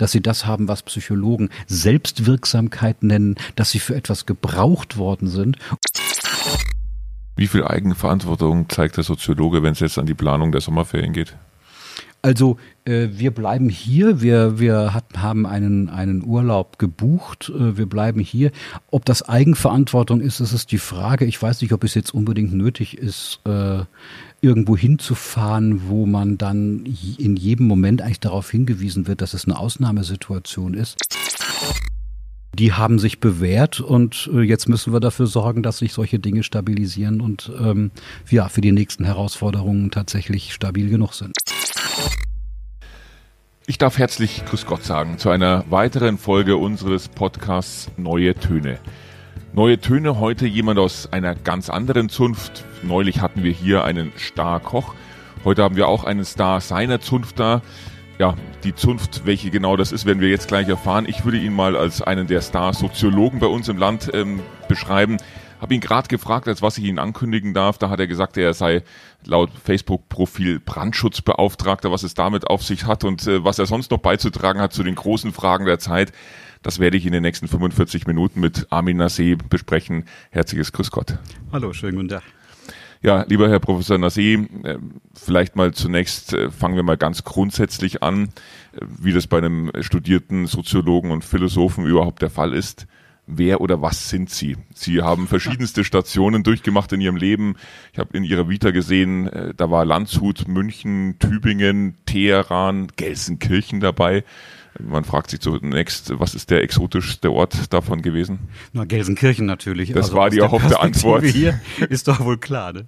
dass sie das haben, was Psychologen Selbstwirksamkeit nennen, dass sie für etwas gebraucht worden sind. Wie viel Eigenverantwortung zeigt der Soziologe, wenn es jetzt an die Planung der Sommerferien geht? Also äh, wir bleiben hier, wir, wir hat, haben einen, einen Urlaub gebucht, äh, wir bleiben hier. Ob das Eigenverantwortung ist, das ist die Frage. Ich weiß nicht, ob es jetzt unbedingt nötig ist, äh, irgendwo hinzufahren, wo man dann in jedem Moment eigentlich darauf hingewiesen wird, dass es eine Ausnahmesituation ist. Die haben sich bewährt und äh, jetzt müssen wir dafür sorgen, dass sich solche Dinge stabilisieren und ähm, ja, für die nächsten Herausforderungen tatsächlich stabil genug sind. Ich darf herzlich Grüß Gott sagen zu einer weiteren Folge unseres Podcasts Neue Töne. Neue Töne heute jemand aus einer ganz anderen Zunft. Neulich hatten wir hier einen Star-Koch. Heute haben wir auch einen Star seiner Zunft da. Ja, die Zunft, welche genau das ist, werden wir jetzt gleich erfahren. Ich würde ihn mal als einen der Star-Soziologen bei uns im Land ähm, beschreiben. Habe ihn gerade gefragt, als was ich ihn ankündigen darf. Da hat er gesagt, er sei laut Facebook-Profil Brandschutzbeauftragter, was es damit auf sich hat und äh, was er sonst noch beizutragen hat zu den großen Fragen der Zeit. Das werde ich in den nächsten 45 Minuten mit Armin Nassé besprechen. Herzliches Grüß Gott. Hallo, schönen guten Tag. Ja, lieber Herr Professor Nassé, äh, vielleicht mal zunächst äh, fangen wir mal ganz grundsätzlich an, äh, wie das bei einem studierten Soziologen und Philosophen überhaupt der Fall ist wer oder was sind Sie? Sie haben verschiedenste Stationen durchgemacht in Ihrem Leben. Ich habe in Ihrer Vita gesehen, da war Landshut, München, Tübingen, Teheran, Gelsenkirchen dabei. Man fragt sich zunächst, was ist der exotischste Ort davon gewesen? Na, Gelsenkirchen natürlich. Das also war die erhoffte Antwort. Hier ist doch wohl klar. Ne?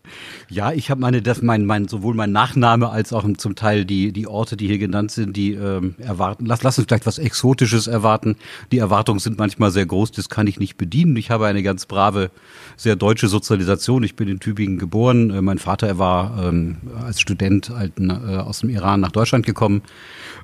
Ja, ich habe meine, das mein, mein, sowohl mein Nachname als auch zum Teil die, die Orte, die hier genannt sind, die ähm, erwarten. Lass, lass uns vielleicht was Exotisches erwarten. Die Erwartungen sind manchmal sehr groß, das kann ich nicht bedienen. Ich habe eine ganz brave, sehr deutsche Sozialisation. Ich bin in Tübingen geboren. Äh, mein Vater, er war ähm, als Student halt, äh, aus dem Iran nach Deutschland gekommen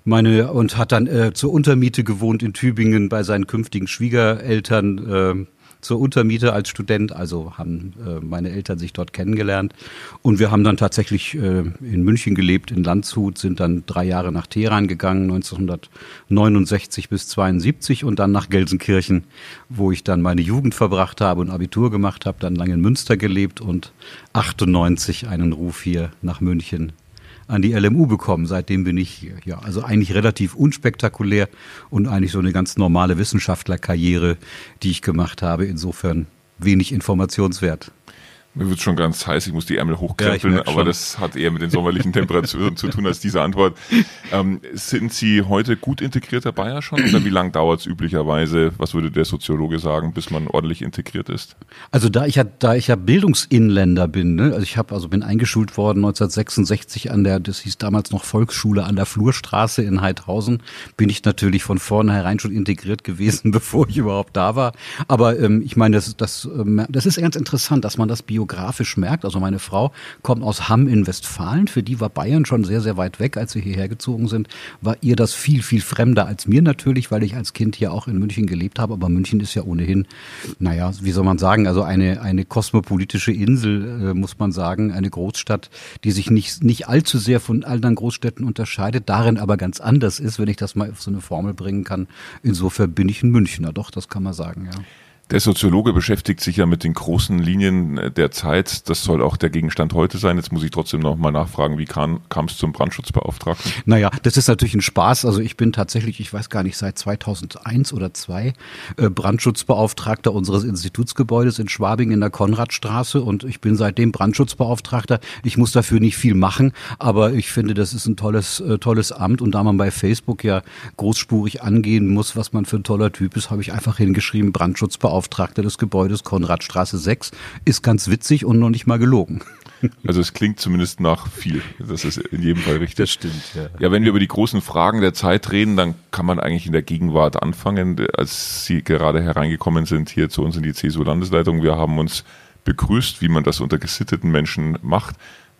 meine und hat dann äh, zur Untermiete gewohnt in Tübingen bei seinen künftigen Schwiegereltern äh, zur Untermiete als Student. Also haben äh, meine Eltern sich dort kennengelernt und wir haben dann tatsächlich äh, in München gelebt, in Landshut, sind dann drei Jahre nach Teheran gegangen, 1969 bis 72 und dann nach Gelsenkirchen, wo ich dann meine Jugend verbracht habe und Abitur gemacht habe, dann lange in Münster gelebt und 98 einen Ruf hier nach München an die LMU bekommen. Seitdem bin ich hier. Ja, also eigentlich relativ unspektakulär und eigentlich so eine ganz normale Wissenschaftlerkarriere, die ich gemacht habe. Insofern wenig informationswert. Mir wird schon ganz heiß, ich muss die Ärmel hochkrempeln, ja, aber das hat eher mit den sommerlichen Temperaturen zu tun als diese Antwort. Ähm, sind Sie heute gut integrierter Bayer schon oder wie lange dauert es üblicherweise, was würde der Soziologe sagen, bis man ordentlich integriert ist? Also da ich ja, da ich ja Bildungsinländer bin, ne? also ich habe also bin eingeschult worden 1966 an der, das hieß damals noch Volksschule an der Flurstraße in Heidhausen, bin ich natürlich von vornherein schon integriert gewesen, bevor ich überhaupt da war. Aber ähm, ich meine, das, das, ähm, das ist ganz interessant, dass man das Bio geografisch merkt. Also meine Frau kommt aus Hamm in Westfalen. Für die war Bayern schon sehr, sehr weit weg, als sie hierher gezogen sind. War ihr das viel, viel fremder als mir natürlich, weil ich als Kind hier auch in München gelebt habe. Aber München ist ja ohnehin, naja, wie soll man sagen, also eine, eine kosmopolitische Insel, äh, muss man sagen, eine Großstadt, die sich nicht, nicht allzu sehr von anderen Großstädten unterscheidet, darin aber ganz anders ist, wenn ich das mal auf so eine Formel bringen kann. Insofern bin ich ein Münchner, doch, das kann man sagen, ja. Der Soziologe beschäftigt sich ja mit den großen Linien äh, der Zeit. Das soll auch der Gegenstand heute sein. Jetzt muss ich trotzdem noch mal nachfragen, wie kam es zum Brandschutzbeauftragten? Naja, das ist natürlich ein Spaß. Also ich bin tatsächlich, ich weiß gar nicht, seit 2001 oder zwei äh, Brandschutzbeauftragter unseres Institutsgebäudes in Schwabing in der Konradstraße und ich bin seitdem Brandschutzbeauftragter. Ich muss dafür nicht viel machen, aber ich finde, das ist ein tolles, äh, tolles Amt und da man bei Facebook ja großspurig angehen muss, was man für ein toller Typ ist, habe ich einfach hingeschrieben Brandschutzbeauftragter Beauftragter des Gebäudes Konradstraße 6, ist ganz witzig und noch nicht mal gelogen. Also es klingt zumindest nach viel. Das ist in jedem Fall richtig. Das stimmt, ja. Ja, wenn wir über die großen Fragen der Zeit reden, dann kann man eigentlich in der Gegenwart anfangen. Als Sie gerade hereingekommen sind hier zu uns in die CSU-Landesleitung, wir haben uns begrüßt, wie man das unter gesitteten Menschen macht.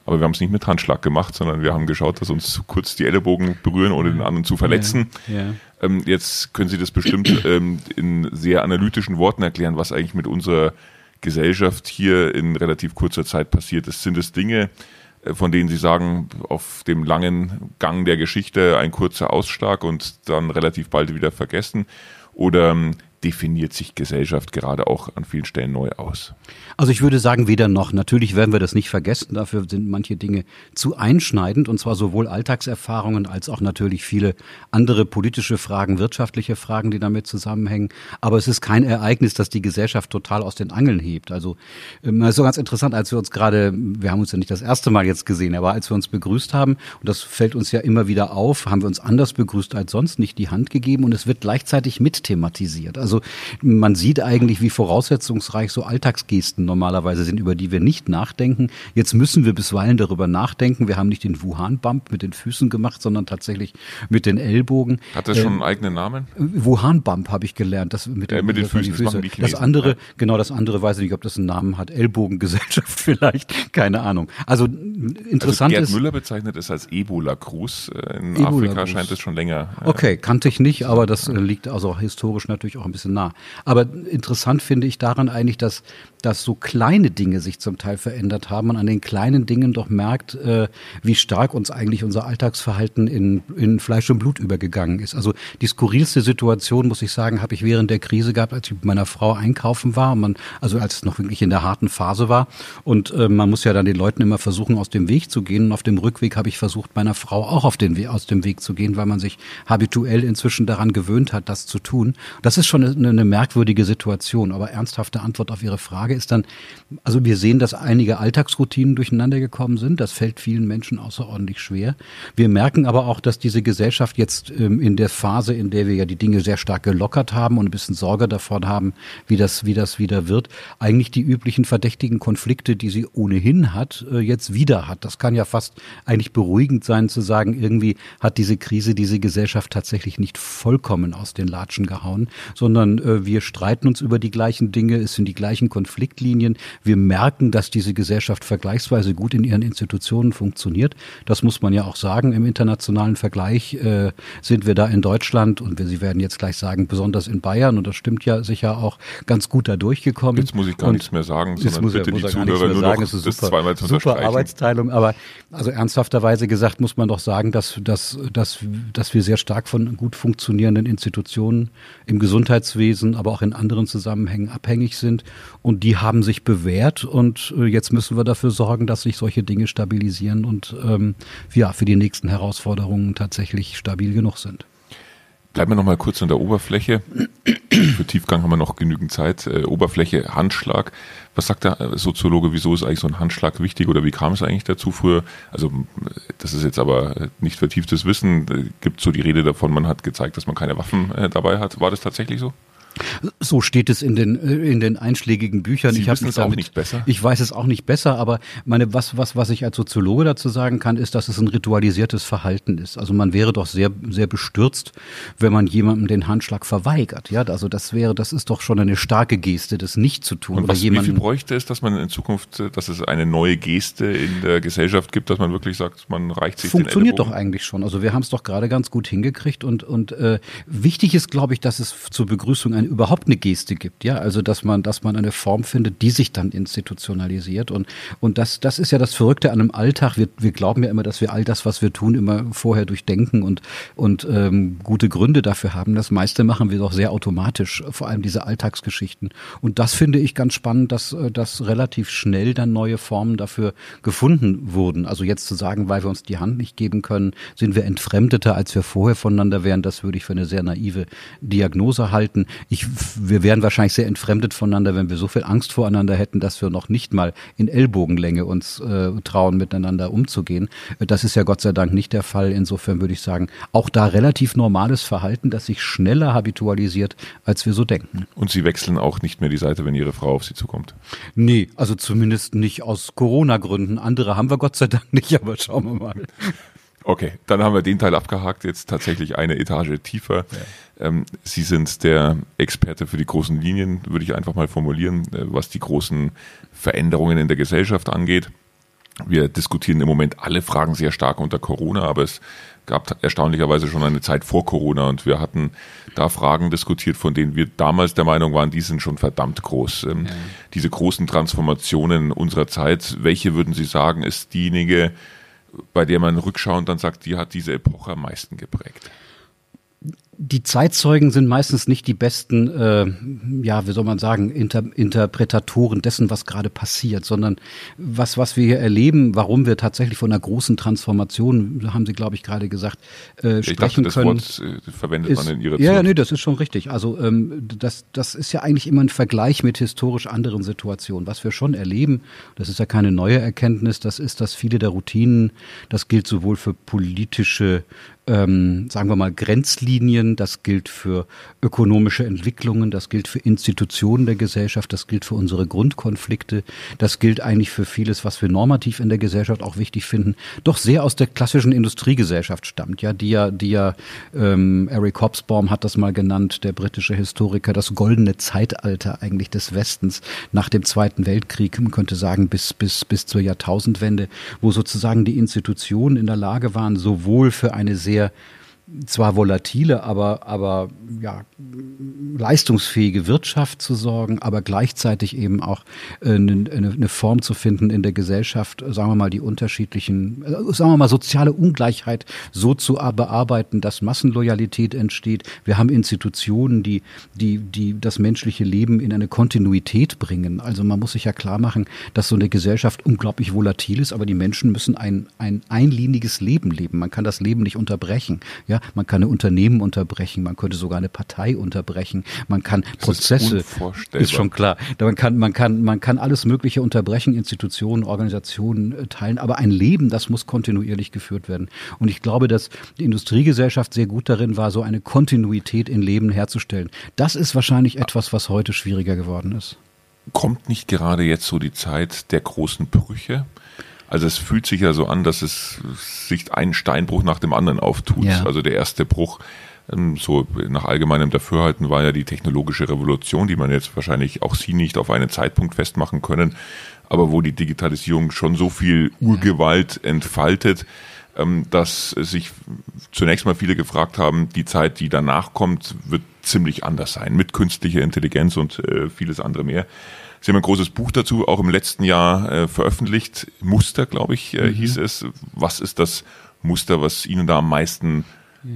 Aber wir haben es nicht mit Handschlag gemacht, sondern wir haben geschaut, dass uns kurz die Ellenbogen berühren, ohne den anderen zu verletzen. Ja. Ähm, jetzt können Sie das bestimmt ähm, in sehr analytischen Worten erklären, was eigentlich mit unserer Gesellschaft hier in relativ kurzer Zeit passiert ist. Sind es Dinge, äh, von denen Sie sagen, auf dem langen Gang der Geschichte ein kurzer Ausschlag und dann relativ bald wieder vergessen? Oder ähm, definiert sich Gesellschaft gerade auch an vielen Stellen neu aus? Also ich würde sagen, weder noch. Natürlich werden wir das nicht vergessen. Dafür sind manche Dinge zu einschneidend und zwar sowohl Alltagserfahrungen als auch natürlich viele andere politische Fragen, wirtschaftliche Fragen, die damit zusammenhängen. Aber es ist kein Ereignis, das die Gesellschaft total aus den Angeln hebt. Also ähm, es ist so ganz interessant, als wir uns gerade, wir haben uns ja nicht das erste Mal jetzt gesehen, aber als wir uns begrüßt haben, und das fällt uns ja immer wieder auf, haben wir uns anders begrüßt als sonst, nicht die Hand gegeben und es wird gleichzeitig mit thematisiert. Also man sieht eigentlich, wie voraussetzungsreich so Alltagsgesten normalerweise sind, über die wir nicht nachdenken. Jetzt müssen wir bisweilen darüber nachdenken. Wir haben nicht den Wuhan-Bump mit den Füßen gemacht, sondern tatsächlich mit den Ellbogen. Hat das schon einen eigenen Namen? Wuhan-Bump habe ich gelernt. Das mit, den, äh, mit den Füßen. Die Füße. Das, das andere, genau, das andere weiß ich nicht, ob das einen Namen hat. Ellbogengesellschaft vielleicht. Keine Ahnung. Also interessant also Gerd ist. Müller bezeichnet es als Ebola-Gruß. Äh, in Ebola Afrika scheint es schon länger. Okay, kannte ich nicht, aber das liegt also historisch natürlich auch ein bisschen nah. Aber interessant finde ich daran eigentlich, dass dass so kleine Dinge sich zum Teil verändert haben und an den kleinen Dingen doch merkt, äh, wie stark uns eigentlich unser Alltagsverhalten in, in Fleisch und Blut übergegangen ist. Also die skurrilste Situation, muss ich sagen, habe ich während der Krise gehabt, als ich mit meiner Frau einkaufen war, man, also als es noch wirklich in der harten Phase war. Und äh, man muss ja dann den Leuten immer versuchen, aus dem Weg zu gehen. Und auf dem Rückweg habe ich versucht, meiner Frau auch auf den aus dem Weg zu gehen, weil man sich habituell inzwischen daran gewöhnt hat, das zu tun. Das ist schon eine, eine merkwürdige Situation. Aber ernsthafte Antwort auf Ihre Frage ist dann, also wir sehen, dass einige Alltagsroutinen durcheinander gekommen sind. Das fällt vielen Menschen außerordentlich schwer. Wir merken aber auch, dass diese Gesellschaft jetzt ähm, in der Phase, in der wir ja die Dinge sehr stark gelockert haben und ein bisschen Sorge davon haben, wie das, wie das wieder wird, eigentlich die üblichen verdächtigen Konflikte, die sie ohnehin hat, äh, jetzt wieder hat. Das kann ja fast eigentlich beruhigend sein zu sagen, irgendwie hat diese Krise diese Gesellschaft tatsächlich nicht vollkommen aus den Latschen gehauen, sondern äh, wir streiten uns über die gleichen Dinge, es sind die gleichen Konfliktlinien. Wir merken, dass diese Gesellschaft vergleichsweise gut in ihren Institutionen funktioniert. Das muss man ja auch sagen. Im internationalen Vergleich äh, sind wir da in Deutschland und wir, Sie werden jetzt gleich sagen, besonders in Bayern, und das stimmt ja sicher auch, ganz gut da durchgekommen. Jetzt muss ich gar und nichts mehr sagen, sondern muss bitte er, die Zuhörer nur sagen, noch das super, zweimal zu super Arbeitsteilung. Aber also ernsthafterweise gesagt muss man doch sagen, dass, dass, dass, dass wir sehr stark von gut funktionierenden Institutionen im Gesundheitswesen, aber auch in anderen Zusammenhängen abhängig sind und die haben sich bewährt und äh, jetzt müssen wir dafür sorgen, dass sich solche Dinge stabilisieren und ähm, ja, für die nächsten Herausforderungen tatsächlich stabil genug sind. Bleiben wir noch mal kurz an der Oberfläche. Für Tiefgang haben wir noch genügend Zeit. Äh, Oberfläche, Handschlag. Was sagt der Soziologe, wieso ist eigentlich so ein Handschlag wichtig oder wie kam es eigentlich dazu früher? Also das ist jetzt aber nicht vertieftes Wissen. Äh, gibt so die Rede davon, man hat gezeigt, dass man keine Waffen äh, dabei hat. War das tatsächlich so? So steht es in den äh, in den einschlägigen Büchern. Sie ich wissen es auch nicht besser. Ich weiß es auch nicht besser, aber meine was was was ich als Soziologe dazu sagen kann, ist, dass es ein ritualisiertes Verhalten ist. Also man wäre doch sehr sehr bestürzt, wenn man jemandem den Handschlag verweigert. Ja, also das wäre das ist doch schon eine starke Geste, das nicht zu tun. Und was, wie viel bräuchte es, dass man in Zukunft, dass es eine neue Geste in der Gesellschaft gibt, dass man wirklich sagt, man reicht sich Funktioniert doch eigentlich schon. Also wir haben es doch gerade ganz gut hingekriegt und und äh, wichtig ist, glaube ich, dass es zur Begrüßung ein überhaupt eine Geste gibt, ja, also dass man, dass man eine Form findet, die sich dann institutionalisiert und und das, das ist ja das Verrückte an einem Alltag. Wir, wir glauben ja immer, dass wir all das, was wir tun, immer vorher durchdenken und und ähm, gute Gründe dafür haben. Das meiste machen wir doch sehr automatisch, vor allem diese Alltagsgeschichten. Und das finde ich ganz spannend, dass äh, dass relativ schnell dann neue Formen dafür gefunden wurden. Also jetzt zu sagen, weil wir uns die Hand nicht geben können, sind wir entfremdeter, als wir vorher voneinander wären. Das würde ich für eine sehr naive Diagnose halten. Ich, wir wären wahrscheinlich sehr entfremdet voneinander, wenn wir so viel Angst voreinander hätten, dass wir noch nicht mal in Ellbogenlänge uns äh, trauen, miteinander umzugehen. Das ist ja Gott sei Dank nicht der Fall. Insofern würde ich sagen, auch da relativ normales Verhalten, das sich schneller habitualisiert, als wir so denken. Und Sie wechseln auch nicht mehr die Seite, wenn Ihre Frau auf Sie zukommt? Nee, also zumindest nicht aus Corona-Gründen. Andere haben wir Gott sei Dank nicht, aber schauen wir mal. Okay, dann haben wir den Teil abgehakt, jetzt tatsächlich eine Etage tiefer. Ja. Ähm, Sie sind der Experte für die großen Linien, würde ich einfach mal formulieren, äh, was die großen Veränderungen in der Gesellschaft angeht. Wir diskutieren im Moment alle Fragen sehr stark unter Corona, aber es gab erstaunlicherweise schon eine Zeit vor Corona und wir hatten da Fragen diskutiert, von denen wir damals der Meinung waren, die sind schon verdammt groß. Ähm, ja. Diese großen Transformationen unserer Zeit, welche würden Sie sagen, ist diejenige, bei der man rückschauend dann sagt, die hat diese Epoche am meisten geprägt? Die Zeitzeugen sind meistens nicht die besten, äh, ja, wie soll man sagen, Inter Interpretatoren dessen, was gerade passiert, sondern was, was wir hier erleben, warum wir tatsächlich von einer großen Transformation, haben Sie, glaube ich, gerade gesagt, äh, ich sprechen dachte, können. Das Wort äh, verwendet ist, man in Ihrer Ja, Zeit. nee, das ist schon richtig. Also ähm, das, das ist ja eigentlich immer ein Vergleich mit historisch anderen Situationen. Was wir schon erleben, das ist ja keine neue Erkenntnis, das ist, dass viele der Routinen, das gilt sowohl für politische ähm, sagen wir mal, Grenzlinien, das gilt für ökonomische Entwicklungen, das gilt für Institutionen der Gesellschaft, das gilt für unsere Grundkonflikte, das gilt eigentlich für vieles, was wir normativ in der Gesellschaft auch wichtig finden, doch sehr aus der klassischen Industriegesellschaft stammt, ja, die ja, die ja, ähm, Eric Hobsbawm hat das mal genannt, der britische Historiker, das goldene Zeitalter eigentlich des Westens nach dem Zweiten Weltkrieg, man könnte sagen bis, bis, bis zur Jahrtausendwende, wo sozusagen die Institutionen in der Lage waren, sowohl für eine sehr sehr zwar volatile, aber, aber ja, leistungsfähige Wirtschaft zu sorgen, aber gleichzeitig eben auch äh, eine, eine Form zu finden in der Gesellschaft, sagen wir mal, die unterschiedlichen, äh, sagen wir mal, soziale Ungleichheit so zu bearbeiten, dass Massenloyalität entsteht. Wir haben Institutionen, die, die, die das menschliche Leben in eine Kontinuität bringen. Also man muss sich ja klar machen, dass so eine Gesellschaft unglaublich volatil ist, aber die Menschen müssen ein, ein einliniges Leben leben. Man kann das Leben nicht unterbrechen. Ja, man kann ein Unternehmen unterbrechen, man könnte sogar eine Partei unterbrechen, man kann das Prozesse, ist, ist, schon klar. Man kann, man kann, man kann alles Mögliche unterbrechen, Institutionen, Organisationen äh, teilen, aber ein Leben, das muss kontinuierlich geführt werden. Und ich glaube, dass die Industriegesellschaft sehr gut darin war, so eine Kontinuität in Leben herzustellen. Das ist wahrscheinlich etwas, was heute schwieriger geworden ist. Kommt nicht gerade jetzt so die Zeit der großen Brüche? Also es fühlt sich ja so an, dass es sich ein Steinbruch nach dem anderen auftut. Ja. Also der erste Bruch, ähm, so nach allgemeinem Dafürhalten, war ja die technologische Revolution, die man jetzt wahrscheinlich auch Sie nicht auf einen Zeitpunkt festmachen können, aber wo die Digitalisierung schon so viel Urgewalt entfaltet, ähm, dass sich zunächst mal viele gefragt haben, die Zeit, die danach kommt, wird ziemlich anders sein, mit künstlicher Intelligenz und äh, vieles andere mehr. Sie haben ein großes Buch dazu auch im letzten Jahr äh, veröffentlicht. Muster, glaube ich, äh, mhm. hieß es. Was ist das Muster, was Ihnen da am meisten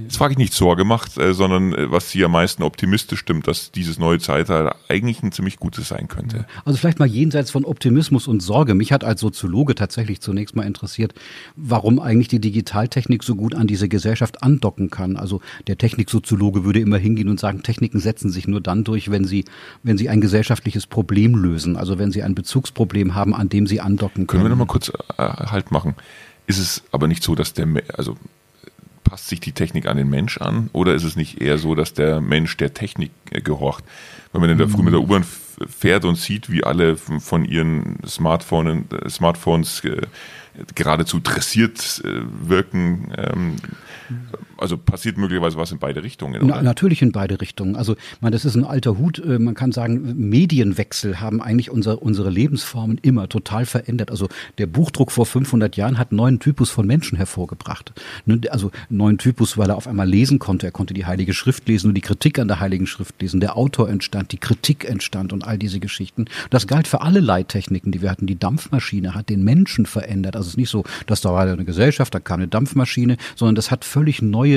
Jetzt frage ich nicht Sorge macht, äh, sondern äh, was Sie am meisten optimistisch stimmt, dass dieses neue Zeitalter eigentlich ein ziemlich gutes sein könnte. Also vielleicht mal jenseits von Optimismus und Sorge. Mich hat als Soziologe tatsächlich zunächst mal interessiert, warum eigentlich die Digitaltechnik so gut an diese Gesellschaft andocken kann. Also der Techniksoziologe würde immer hingehen und sagen, Techniken setzen sich nur dann durch, wenn sie, wenn sie ein gesellschaftliches Problem lösen. Also wenn sie ein Bezugsproblem haben, an dem sie andocken können. Können wir noch mal kurz äh, Halt machen? Ist es aber nicht so, dass der, also passt sich die Technik an den Mensch an oder ist es nicht eher so, dass der Mensch der Technik äh, gehorcht? Wenn man in der Früh mit der mhm. U-Bahn fährt und sieht, wie alle von ihren Smartphone, äh, Smartphones äh, geradezu dressiert wirken, ähm, also passiert möglicherweise was in beide Richtungen. Na, natürlich in beide Richtungen. Also man, das ist ein alter Hut. Äh, man kann sagen, Medienwechsel haben eigentlich unser, unsere Lebensformen immer total verändert. Also der Buchdruck vor 500 Jahren hat neuen Typus von Menschen hervorgebracht. Ne, also neuen Typus, weil er auf einmal lesen konnte. Er konnte die Heilige Schrift lesen und die Kritik an der Heiligen Schrift lesen. Der Autor entstand, die Kritik entstand und all diese Geschichten. Das galt für alle Leittechniken, die wir hatten. Die Dampfmaschine hat den Menschen verändert. Also es ist nicht so, dass da war eine Gesellschaft, da kam eine Dampfmaschine, sondern das hat völlig neue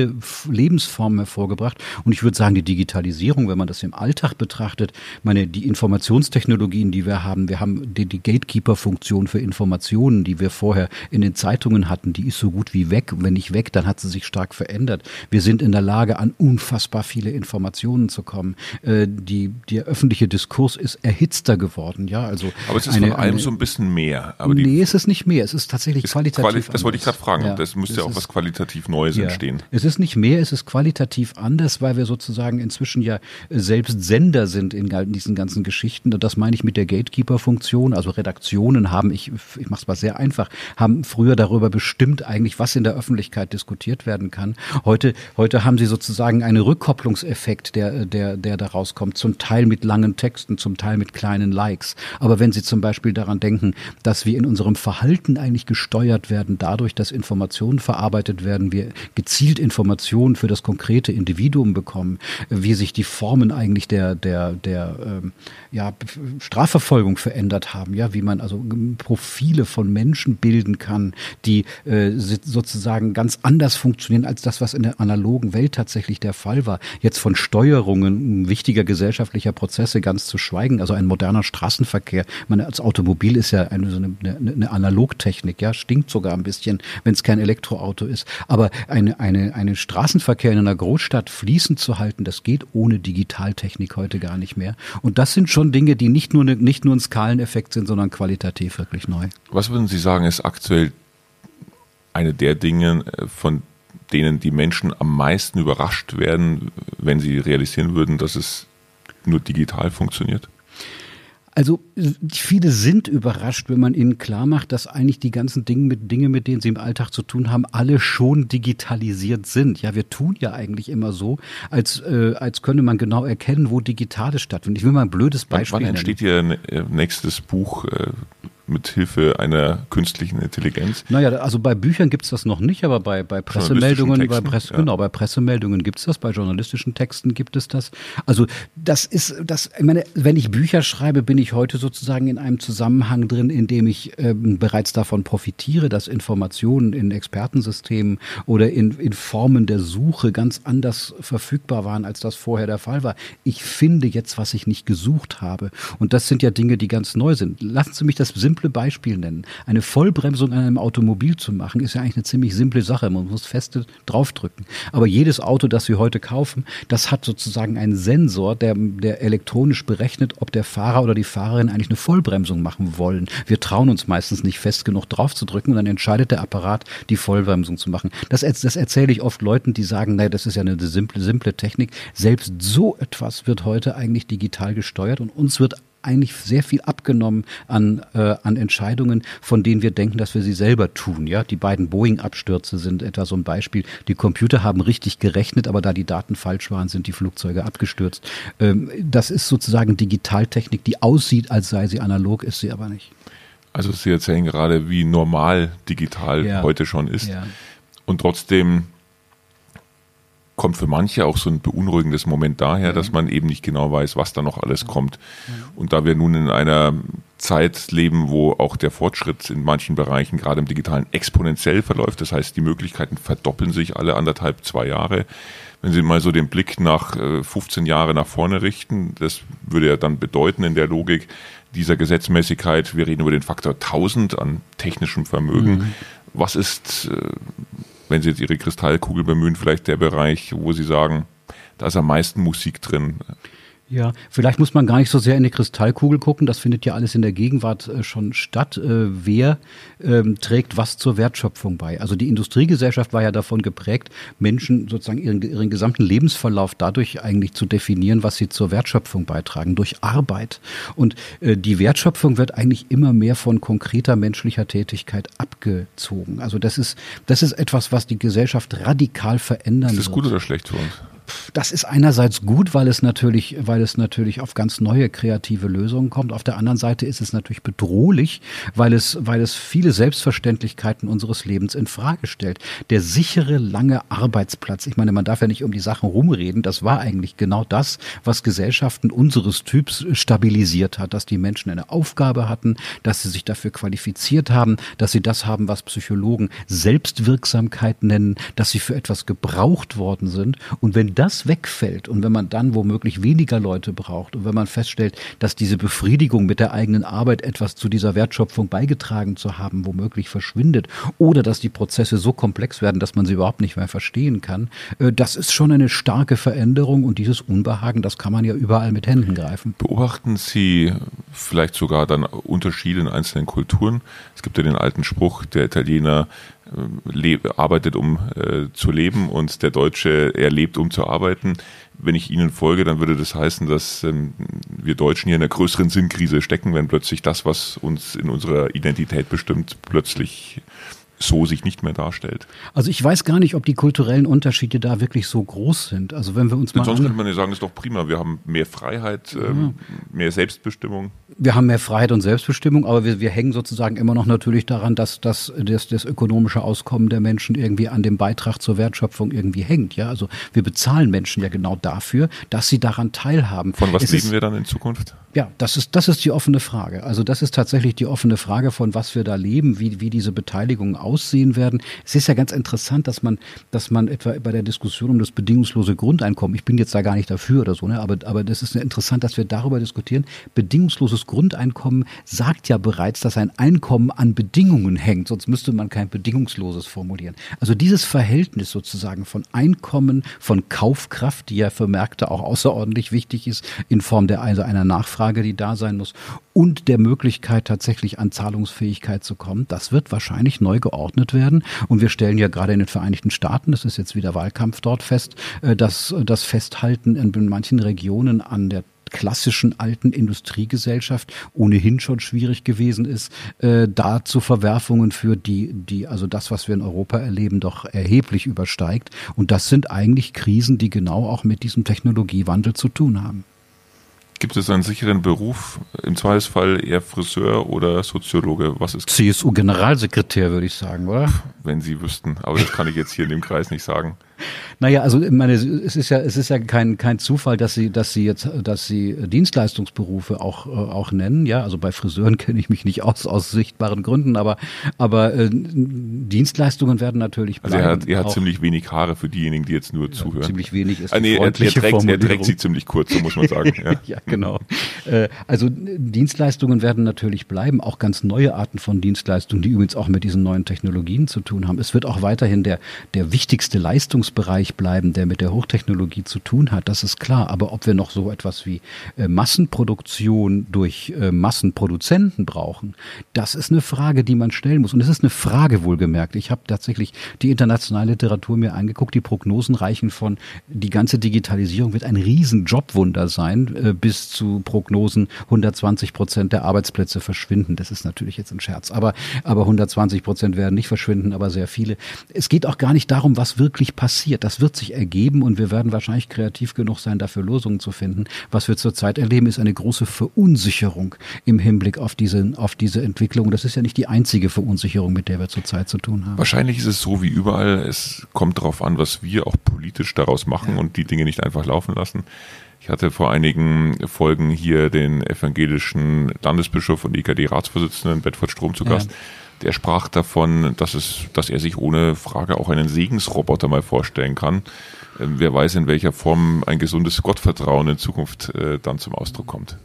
Lebensformen hervorgebracht. Und ich würde sagen, die Digitalisierung, wenn man das im Alltag betrachtet, meine, die Informationstechnologien, die wir haben, wir haben die, die Gatekeeper-Funktion für Informationen, die wir vorher in den Zeitungen hatten, die ist so gut wie weg. Und wenn nicht weg, dann hat sie sich stark verändert. Wir sind in der Lage, an unfassbar viele Informationen zu kommen. Äh, die, der öffentliche Diskurs ist erhitzter geworden, ja. Also aber es ist eine, von allem eine, so ein bisschen mehr. Aber nee, es ist nicht mehr. Es ist tatsächlich ist qualitativ. Quali das wollte ich gerade fragen. Ja, das müsste ja auch was qualitativ Neues ja. entstehen. Es ist nicht mehr, es ist qualitativ anders, weil wir sozusagen inzwischen ja selbst Sender sind in diesen ganzen Geschichten. Und das meine ich mit der Gatekeeper-Funktion. Also Redaktionen haben, ich, ich mache es mal sehr einfach, haben früher darüber bestimmt eigentlich, was in der Öffentlichkeit diskutiert werden kann. Heute, heute haben sie sozusagen einen Rückkopplungseffekt, der, der, der daraus kommt. Zum Teil mit langen Texten, zum Teil mit kleinen Likes. Aber wenn Sie zum Beispiel daran denken, dass wir in unserem Verhalten eigentlich gesteuert werden dadurch, dass Informationen verarbeitet werden, wir gezielt Informationen für das konkrete Individuum bekommen, wie sich die Formen eigentlich der, der, der ähm, ja, Strafverfolgung verändert haben, ja, wie man also Profile von Menschen bilden kann, die äh, sozusagen ganz anders funktionieren als das, was in der analogen Welt tatsächlich der Fall war. Jetzt von Steuerungen wichtiger gesellschaftlicher Prozesse ganz zu schweigen, also ein moderner Straßenverkehr. Meine, als Automobil ist ja eine, eine, eine Analogtechnik, ja, stinkt sogar ein bisschen, wenn es kein Elektroauto ist. Aber eine, eine, einen Straßenverkehr in einer Großstadt fließend zu halten, das geht ohne Digitaltechnik heute gar nicht mehr. Und das sind schon Dinge, die nicht nur, ne, nicht nur ein Skaleneffekt sind, sondern qualitativ wirklich neu. Was würden Sie sagen, ist aktuell eine der Dinge, äh, von denen die Menschen am meisten überrascht werden, wenn sie realisieren würden, dass es nur digital funktioniert? Also viele sind überrascht, wenn man ihnen klar macht, dass eigentlich die ganzen Dinge mit, Dinge, mit denen sie im Alltag zu tun haben, alle schon digitalisiert sind. Ja, wir tun ja eigentlich immer so, als, äh, als könne man genau erkennen, wo Digitales stattfindet. Ich will mal ein blödes Beispiel Wann, wann entsteht Ihr äh, nächstes Buch? Äh, mit Hilfe einer künstlichen Intelligenz. Naja, also bei Büchern gibt es das noch nicht, aber bei, bei Pressemeldungen, Texten, bei Presse, ja. genau, bei Pressemeldungen gibt es das, bei journalistischen Texten gibt es das. Also das ist, das, ich meine, wenn ich Bücher schreibe, bin ich heute sozusagen in einem Zusammenhang drin, in dem ich ähm, bereits davon profitiere, dass Informationen in Expertensystemen oder in, in Formen der Suche ganz anders verfügbar waren, als das vorher der Fall war. Ich finde jetzt, was ich nicht gesucht habe. Und das sind ja Dinge, die ganz neu sind. Lassen Sie mich das simple simple Beispiel nennen. Eine Vollbremsung an einem Automobil zu machen, ist ja eigentlich eine ziemlich simple Sache. Man muss feste draufdrücken. Aber jedes Auto, das wir heute kaufen, das hat sozusagen einen Sensor, der, der elektronisch berechnet, ob der Fahrer oder die Fahrerin eigentlich eine Vollbremsung machen wollen. Wir trauen uns meistens nicht fest genug draufzudrücken und dann entscheidet der Apparat, die Vollbremsung zu machen. Das, das erzähle ich oft Leuten, die sagen, naja, das ist ja eine simple, simple Technik. Selbst so etwas wird heute eigentlich digital gesteuert und uns wird eigentlich sehr viel abgenommen an, äh, an Entscheidungen, von denen wir denken, dass wir sie selber tun. Ja, die beiden Boeing-Abstürze sind etwa so ein Beispiel. Die Computer haben richtig gerechnet, aber da die Daten falsch waren, sind die Flugzeuge abgestürzt. Ähm, das ist sozusagen Digitaltechnik, die aussieht, als sei sie analog, ist sie aber nicht. Also Sie erzählen gerade, wie normal digital ja. heute schon ist. Ja. Und trotzdem kommt für manche auch so ein beunruhigendes Moment daher, dass man eben nicht genau weiß, was da noch alles kommt. Und da wir nun in einer Zeit leben, wo auch der Fortschritt in manchen Bereichen, gerade im Digitalen, exponentiell verläuft, das heißt, die Möglichkeiten verdoppeln sich alle anderthalb, zwei Jahre. Wenn Sie mal so den Blick nach 15 äh, Jahre nach vorne richten, das würde ja dann bedeuten in der Logik dieser Gesetzmäßigkeit, wir reden über den Faktor 1000 an technischem Vermögen. Mhm. Was ist äh, wenn Sie jetzt Ihre Kristallkugel bemühen, vielleicht der Bereich, wo Sie sagen, da ist am meisten Musik drin. Ja, vielleicht muss man gar nicht so sehr in die Kristallkugel gucken. Das findet ja alles in der Gegenwart äh, schon statt. Äh, wer ähm, trägt was zur Wertschöpfung bei? Also die Industriegesellschaft war ja davon geprägt, Menschen sozusagen ihren, ihren gesamten Lebensverlauf dadurch eigentlich zu definieren, was sie zur Wertschöpfung beitragen, durch Arbeit. Und äh, die Wertschöpfung wird eigentlich immer mehr von konkreter menschlicher Tätigkeit abgezogen. Also das ist, das ist etwas, was die Gesellschaft radikal verändern Ist das gut oder schlecht für uns? Das ist einerseits gut, weil es natürlich, weil es natürlich auf ganz neue kreative Lösungen kommt. Auf der anderen Seite ist es natürlich bedrohlich, weil es, weil es viele Selbstverständlichkeiten unseres Lebens in Frage stellt. Der sichere, lange Arbeitsplatz. Ich meine, man darf ja nicht um die Sachen rumreden. Das war eigentlich genau das, was Gesellschaften unseres Typs stabilisiert hat, dass die Menschen eine Aufgabe hatten, dass sie sich dafür qualifiziert haben, dass sie das haben, was Psychologen Selbstwirksamkeit nennen, dass sie für etwas gebraucht worden sind. Und wenn das wegfällt und wenn man dann womöglich weniger Leute braucht und wenn man feststellt, dass diese Befriedigung mit der eigenen Arbeit etwas zu dieser Wertschöpfung beigetragen zu haben, womöglich verschwindet oder dass die Prozesse so komplex werden, dass man sie überhaupt nicht mehr verstehen kann, äh, das ist schon eine starke Veränderung und dieses Unbehagen, das kann man ja überall mit Händen greifen. Beobachten Sie vielleicht sogar dann Unterschiede in einzelnen Kulturen? Es gibt ja den alten Spruch, der Italiener arbeitet, um äh, zu leben und der Deutsche, er lebt, um zu arbeiten. Wenn ich Ihnen folge, dann würde das heißen, dass ähm, wir Deutschen hier in einer größeren Sinnkrise stecken, wenn plötzlich das, was uns in unserer Identität bestimmt, plötzlich so sich nicht mehr darstellt. Also ich weiß gar nicht, ob die kulturellen Unterschiede da wirklich so groß sind. Also wenn wir uns mal sonst könnte man ja sagen, ist doch prima. Wir haben mehr Freiheit, ähm, mehr Selbstbestimmung. wir haben mehr Freiheit und Selbstbestimmung, aber wir, wir hängen sozusagen immer noch natürlich daran, dass, dass das, das ökonomische Auskommen der Menschen irgendwie an dem Beitrag zur Wertschöpfung irgendwie hängt. Ja, also wir bezahlen Menschen ja genau dafür, dass sie daran teilhaben. Von was Es leben ist, wir dann in Zukunft? Ja, das ist, das ist die offene Frage. Also das ist tatsächlich die offene Frage, von was wir da leben, wie, wie diese Beteiligungen aussehen werden. Es ist ja ganz interessant, dass man, dass man etwa bei der Diskussion um das bedingungslose Grundeinkommen, ich bin jetzt da gar nicht dafür oder so, ne, aber, aber das ist interessant, dass wir darüber diskutieren. Bedingungsloses Grundeinkommen sagt ja bereits, dass ein Einkommen an Bedingungen hängt, sonst müsste man kein bedingungsloses formulieren. Also dieses Verhältnis sozusagen von Einkommen, von Kaufkraft, die ja für Märkte auch außerordentlich wichtig ist, in Form der also einer Nachfrage, die da sein muss, und der Möglichkeit tatsächlich an Zahlungsfähigkeit zu kommen, das wird wahrscheinlich neu geordnet werden. Und wir stellen ja gerade in den Vereinigten Staaten, das ist jetzt wieder Wahlkampf dort fest, äh, dass das Festhalten in manchen Regionen an der klassischen alten Industriegesellschaft ohnehin schon schwierig gewesen ist, äh, da zu Verwerfungen führt, die, die also das, was wir in Europa erleben, doch erheblich übersteigt. Und das sind eigentlich Krisen, die genau auch mit diesem Technologiewandel zu tun haben. Gibt es einen sicheren Beruf? Im Zweifelsfall eher Friseur oder Soziologe? Was ist, CSU-Generalsekretär, würde ich sagen, oder? wenn Sie wüssten? Aber das kann ich jetzt hier in dem Kreis nicht sagen. Naja, also meine, es ist ja, es ist ja kein, kein Zufall, dass sie, dass sie jetzt, dass sie Dienstleistungsberufe auch, äh, auch nennen. Ja, also bei Friseuren kenne ich mich nicht aus, aus sichtbaren Gründen, aber, aber äh, Dienstleistungen werden natürlich Also er bleiben. hat, er hat ziemlich wenig Haare für diejenigen, die jetzt nur zuhören. ziemlich wenig ist Ah, nee, er, trägt, er trägt sie ziemlich kurz, so muss man sagen. Ja. Ja, genau. Äh, Also Dienstleistungen werden natürlich bleiben, auch ganz neue Arten von Dienstleistungen, die übrigens auch mit diesen neuen Technologien zu tun haben. Es wird auch weiterhin der, der wichtigste Leistungsbereich bleiben, der mit der Hochtechnologie zu tun hat, das ist klar. Aber ob wir noch so etwas wie äh, Massenproduktion durch äh, Massenproduzenten brauchen, das ist eine Frage, die man stellen muss. Und es ist eine Frage wohlgemerkt. Ich habe tatsächlich die internationale Literatur mir angeguckt. Die Prognosen reichen von, die ganze Digitalisierung wird ein riesen Jobwunder sein, äh, bis zu Prognosen 120 Prozent der Arbeitsplätze verschwinden. Das ist natürlich jetzt ein Scherz. Aber, aber 120 Prozent werden nicht verschwinden, aber sehr viele. Es geht auch gar nicht darum, was wirklich passiert. Das wird sich ergeben und wir werden wahrscheinlich kreativ genug sein, dafür Lösungen zu finden. Was wir zurzeit erleben, ist eine große Verunsicherung im Hinblick auf diese, auf diese Entwicklung. Das ist ja nicht die einzige Verunsicherung, mit der wir zurzeit zu tun haben. Wahrscheinlich ist es so wie überall. Es kommt darauf an, was wir auch politisch daraus machen und die Dinge nicht einfach laufen lassen. Ich hatte vor einigen Folgen hier den evangelischen Landesbischof und IKD-Ratsvorsitzenden Bedford Strom zu Ja. Der sprach davon, dass, es, dass er sich ohne Frage auch einen Segensroboter mal vorstellen kann. Ähm, Wer weiß, in welcher Form ein gesundes Gottvertrauen in Zukunft äh, dann zum Ausdruck kommt.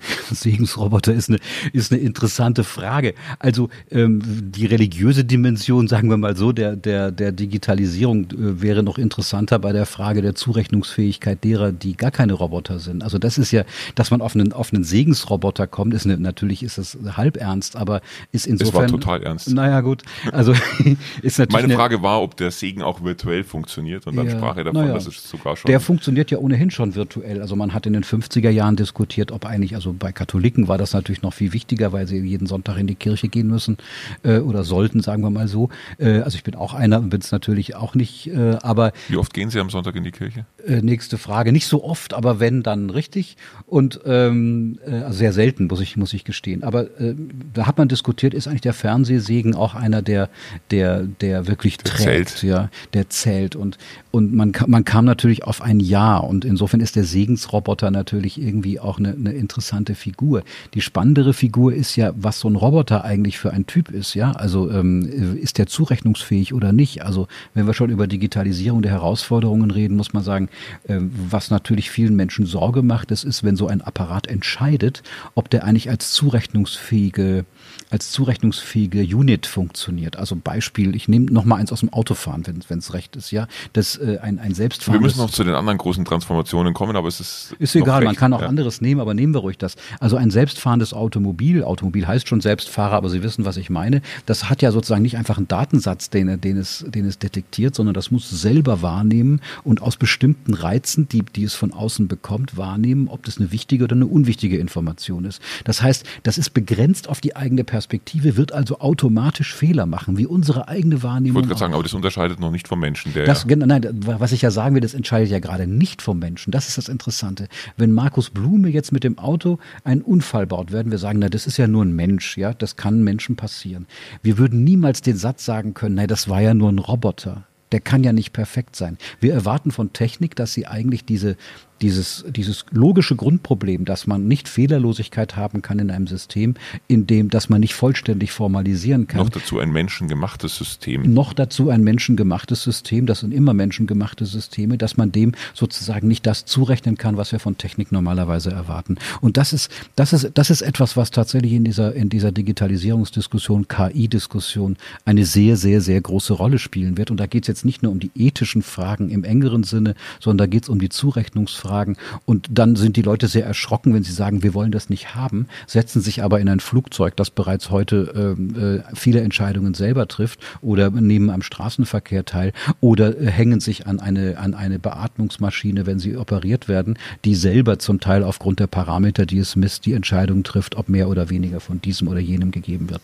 Segensroboter ist eine, ist eine interessante Frage. Also ähm, die religiöse Dimension, sagen wir mal so, der, der, der Digitalisierung äh, wäre noch interessanter bei der Frage der Zurechnungsfähigkeit derer, die gar keine Roboter sind. Also das ist ja, dass man auf einen, auf einen Segensroboter kommt, ist eine, natürlich ist das halb ernst, aber ist insofern. Es war total ernst. Naja, gut. Also ist natürlich. Meine eine- Frage war, ob der Segen auch virtuell funktioniert und dann Ja, sprach er davon, naja. dass es sogar schon Der funktioniert ja ohnehin schon virtuell. Also man hat in den 50er Jahren diskutiert, ob eigentlich, also bei Katholiken war das natürlich noch viel wichtiger, weil sie jeden Sonntag in die Kirche gehen müssen äh, oder sollten, sagen wir mal so. Äh, also ich bin auch einer und bin es natürlich auch nicht, äh, aber Wie oft gehen Sie am Sonntag in die Kirche? äh, nächste Frage. Nicht so oft, aber wenn, dann richtig. Und ähm, äh, also sehr selten, muss ich, muss ich gestehen. Aber äh, da hat man diskutiert, ist eigentlich der Fernsehsegen auch einer, der, der, der wirklich Der trägt, zählt. ja, der zählt. Und, und man, man kam natürlich auf ein Ja. Und insofern ist der Segensroboter natürlich irgendwie auch eine, eine interessante Figur. Die spannendere Figur ist ja, was so ein Roboter eigentlich für ein Typ ist, ja. Also ähm, ist der zurechnungsfähig oder nicht? Also wenn wir schon über Digitalisierung der Herausforderungen reden, muss man sagen, ähm, was natürlich vielen Menschen Sorge macht, das ist, wenn so ein Apparat entscheidet, ob der eigentlich als zurechnungsfähige als zurechnungsfähige Unit funktioniert. Also Beispiel, ich nehme noch mal eins aus dem Autofahren, wenn es recht ist, ja, das äh, ein ein Wir selbstfahrendes müssen noch zu den anderen großen Transformationen kommen, aber es ist ist egal, man recht, kann auch ja. anderes nehmen, aber nehmen wir ruhig das. Also ein selbstfahrendes Automobil, Automobil heißt schon Selbstfahrer, aber Sie wissen, was ich meine, das hat ja sozusagen nicht einfach einen Datensatz, den, den, es, den es detektiert, sondern das muss selber wahrnehmen und aus bestimmten Reizen, die, die es von außen bekommt, wahrnehmen, ob das eine wichtige oder eine unwichtige Information ist. Das heißt, das ist begrenzt auf die eigene Perspektive, wird also automatisch Fehler machen, wie unsere eigene Wahrnehmung. Ich wollte gerade sagen, aber das unterscheidet noch nicht vom Menschen. Der das, nein, was ich ja sagen will, das entscheidet ja gerade nicht vom Menschen. Das ist das Interessante. Wenn Markus Blume jetzt mit dem Auto einen Unfall baut, werden wir sagen, na, das ist ja nur ein Mensch, ja, das kann Menschen passieren. Wir würden niemals den Satz sagen können, na, das war ja nur ein Roboter der kann ja nicht perfekt sein. Wir erwarten von Technik, dass sie eigentlich diese, dieses, dieses logische Grundproblem, dass man nicht Fehlerlosigkeit haben kann in einem System, in dem, dass man nicht vollständig formalisieren kann. Noch dazu ein menschengemachtes System. Noch dazu ein menschengemachtes System, das sind immer menschengemachte Systeme, dass man dem sozusagen nicht das zurechnen kann, was wir von Technik normalerweise erwarten. Und das ist, das ist, das ist etwas, was tatsächlich in dieser, in dieser Digitalisierungsdiskussion, KI-Diskussion eine sehr, sehr, sehr große Rolle spielen wird. Und da geht es jetzt nicht nur um die ethischen Fragen im engeren Sinne, sondern da geht es um die Zurechnungsfragen fragen. Und dann sind die Leute sehr erschrocken, wenn sie sagen, wir wollen das nicht haben, setzen sich aber in ein Flugzeug, das bereits heute ähm, äh, viele Entscheidungen selber trifft oder nehmen am Straßenverkehr teil oder äh, hängen sich an eine, an eine Beatmungsmaschine, wenn sie operiert werden, die selber zum Teil aufgrund der Parameter, die es misst, die Entscheidung trifft, ob mehr oder weniger von diesem oder jenem gegeben wird.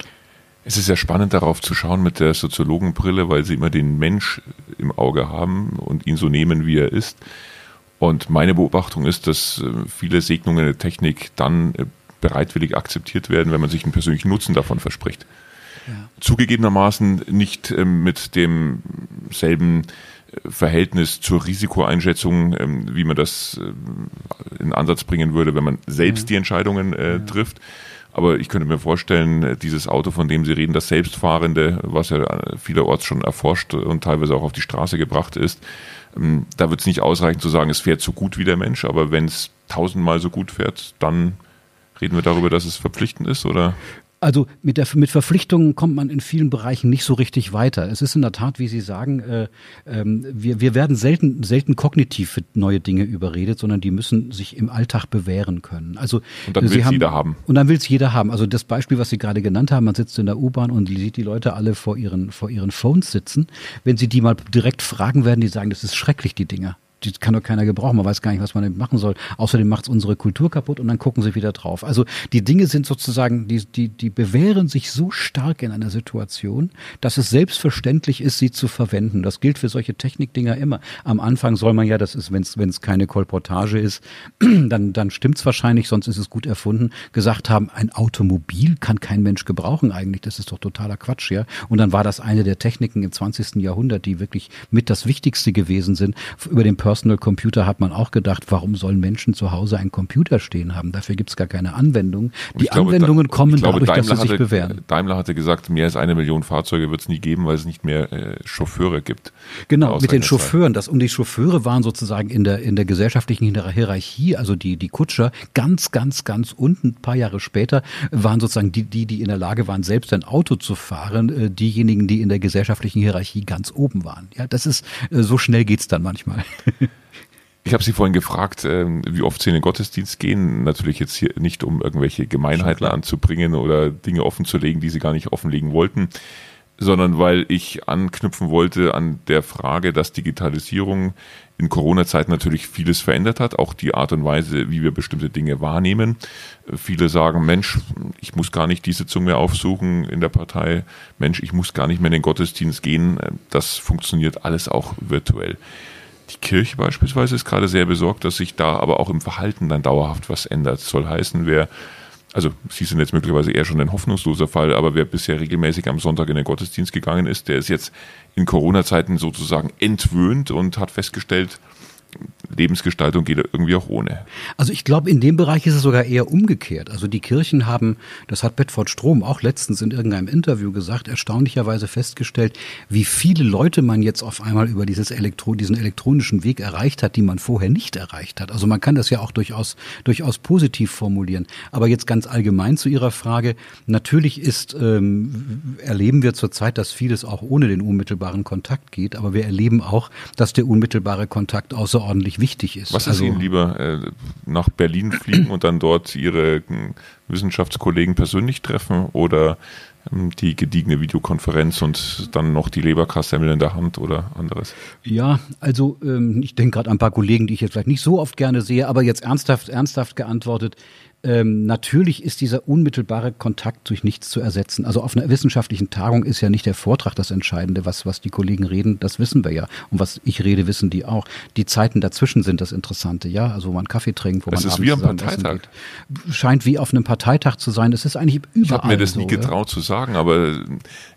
Es ist ja spannend darauf zu schauen mit der Soziologenbrille, weil sie immer den Mensch im Auge haben und ihn so nehmen, wie er ist. Und meine Beobachtung ist, dass äh, viele Segnungen der Technik dann äh, bereitwillig akzeptiert werden, wenn man sich einen persönlichen Nutzen davon verspricht. Ja. Zugegebenermaßen nicht ähm, mit demselben äh, Verhältnis zur Risikoeinschätzung, ähm, wie man das in Ansatz bringen würde, wenn man selbst ja. die Entscheidungen ja. trifft. Aber ich könnte mir vorstellen, dieses Auto, von dem Sie reden, das Selbstfahrende, was ja vielerorts schon erforscht und teilweise auch auf die Straße gebracht ist, da wird es nicht ausreichen zu sagen, es fährt so gut wie der Mensch, aber wenn es tausendmal so gut fährt, dann reden wir darüber, dass es verpflichtend ist, oder? Also mit, der, mit Verpflichtungen kommt man in vielen Bereichen nicht so richtig weiter. Es ist in der Tat, wie Sie sagen, äh, äh, wir, wir werden selten, selten kognitiv für neue Dinge überredet, sondern die müssen sich im Alltag bewähren können. Also, und dann will es jeder haben. Und dann will es jeder haben. Also das Beispiel, was Sie gerade genannt haben, man sitzt in der U-Bahn und sieht die Leute alle vor ihren, vor ihren Phones sitzen. Wenn Sie die mal direkt fragen werden, die sagen, das ist schrecklich, die Dinger die kann doch keiner gebrauchen. Man weiß gar nicht, was man damit machen soll. Außerdem macht es unsere Kultur kaputt und dann gucken sie wieder drauf. Also die Dinge sind sozusagen, die, die, die bewähren sich so stark in einer Situation, dass es selbstverständlich ist, sie zu verwenden. Das gilt für solche Technikdinger immer. Am Anfang soll man ja, das ist, wenn es keine Kolportage ist, dann, dann stimmt's wahrscheinlich, sonst ist es gut erfunden, gesagt haben, ein Automobil kann kein Mensch gebrauchen eigentlich. Das ist doch totaler Quatsch, ja. Und dann war das eine der Techniken im 20. Jahrhundert, die wirklich mit das Wichtigste gewesen sind, über den Personal Personal Computer hat man auch gedacht, warum sollen Menschen zu Hause einen Computer stehen haben? Dafür gibt es gar keine Anwendung. Die glaube, Anwendungen kommen glaube, dadurch, Daimler dass sie sich bewähren. Daimler hatte gesagt, mehr als eine Million Fahrzeuge wird es nie geben, weil es nicht mehr äh, Chauffeure gibt. Genau, mit den Chauffeuren. Das, und die Chauffeure waren sozusagen in der, in der gesellschaftlichen Hierarchie, also die, die Kutscher, ganz, ganz, ganz unten, ein paar Jahre später, waren sozusagen die, die, die in der Lage waren, selbst ein Auto zu fahren, äh, diejenigen, die in der gesellschaftlichen Hierarchie ganz oben waren. Ja, das ist, äh, so schnell geht's dann manchmal. Ich habe Sie vorhin gefragt, ähm, wie oft Sie in den Gottesdienst gehen. Natürlich jetzt hier nicht, um irgendwelche Gemeinheiten anzubringen oder Dinge offenzulegen, die Sie gar nicht offenlegen wollten, sondern weil ich anknüpfen wollte an der Frage, dass Digitalisierung in Corona-Zeit natürlich vieles verändert hat, auch die Art und Weise, wie wir bestimmte Dinge wahrnehmen. Viele sagen, Mensch, ich muss gar nicht die Sitzung mehr aufsuchen in der Partei. Mensch, ich muss gar nicht mehr in den Gottesdienst gehen. Das funktioniert alles auch virtuell. Die Kirche beispielsweise ist gerade sehr besorgt, dass sich da aber auch im Verhalten dann dauerhaft was ändert. Das soll heißen, wer, also Sie sind jetzt möglicherweise eher schon ein hoffnungsloser Fall, aber wer bisher regelmäßig am Sonntag in den Gottesdienst gegangen ist, der ist jetzt in Corona-Zeiten sozusagen entwöhnt und hat festgestellt, Lebensgestaltung geht irgendwie auch ohne. Also ich glaube, in dem Bereich ist es sogar eher umgekehrt. Also die Kirchen haben, das hat Bedford Strom auch letztens in irgendeinem Interview gesagt, erstaunlicherweise festgestellt, wie viele Leute man jetzt auf einmal über dieses Elektro, diesen elektronischen Weg erreicht hat, die man vorher nicht erreicht hat. Also man kann das ja auch durchaus, durchaus positiv formulieren. Aber jetzt ganz allgemein zu Ihrer Frage. Natürlich ist, ähm, erleben wir zurzeit, dass vieles auch ohne den unmittelbaren Kontakt geht. Aber wir erleben auch, dass der unmittelbare Kontakt außerordentlich wichtig ist. Was ist also, Ihnen lieber, äh, nach Berlin fliegen und dann dort Ihre hm, Wissenschaftskollegen persönlich treffen oder ähm, die gediegene Videokonferenz und dann noch die Leberkassemmel in der Hand oder anderes? Ja, also ähm, ich denke gerade an ein paar Kollegen, die ich jetzt vielleicht nicht so oft gerne sehe, aber jetzt ernsthaft, ernsthaft geantwortet, ähm, natürlich ist dieser unmittelbare Kontakt durch nichts zu ersetzen. Also auf einer wissenschaftlichen Tagung ist ja nicht der Vortrag das Entscheidende, was, was die Kollegen reden, das wissen wir ja. Und was ich rede, wissen die auch. Die Zeiten dazwischen sind das Interessante, ja. Also wo man Kaffee trinkt, wo das man ist wie am Parteitag. Scheint wie auf einem Parteitag zu sein. Es ist eigentlich überall Ich habe mir das so, nie getraut ja? zu sagen, aber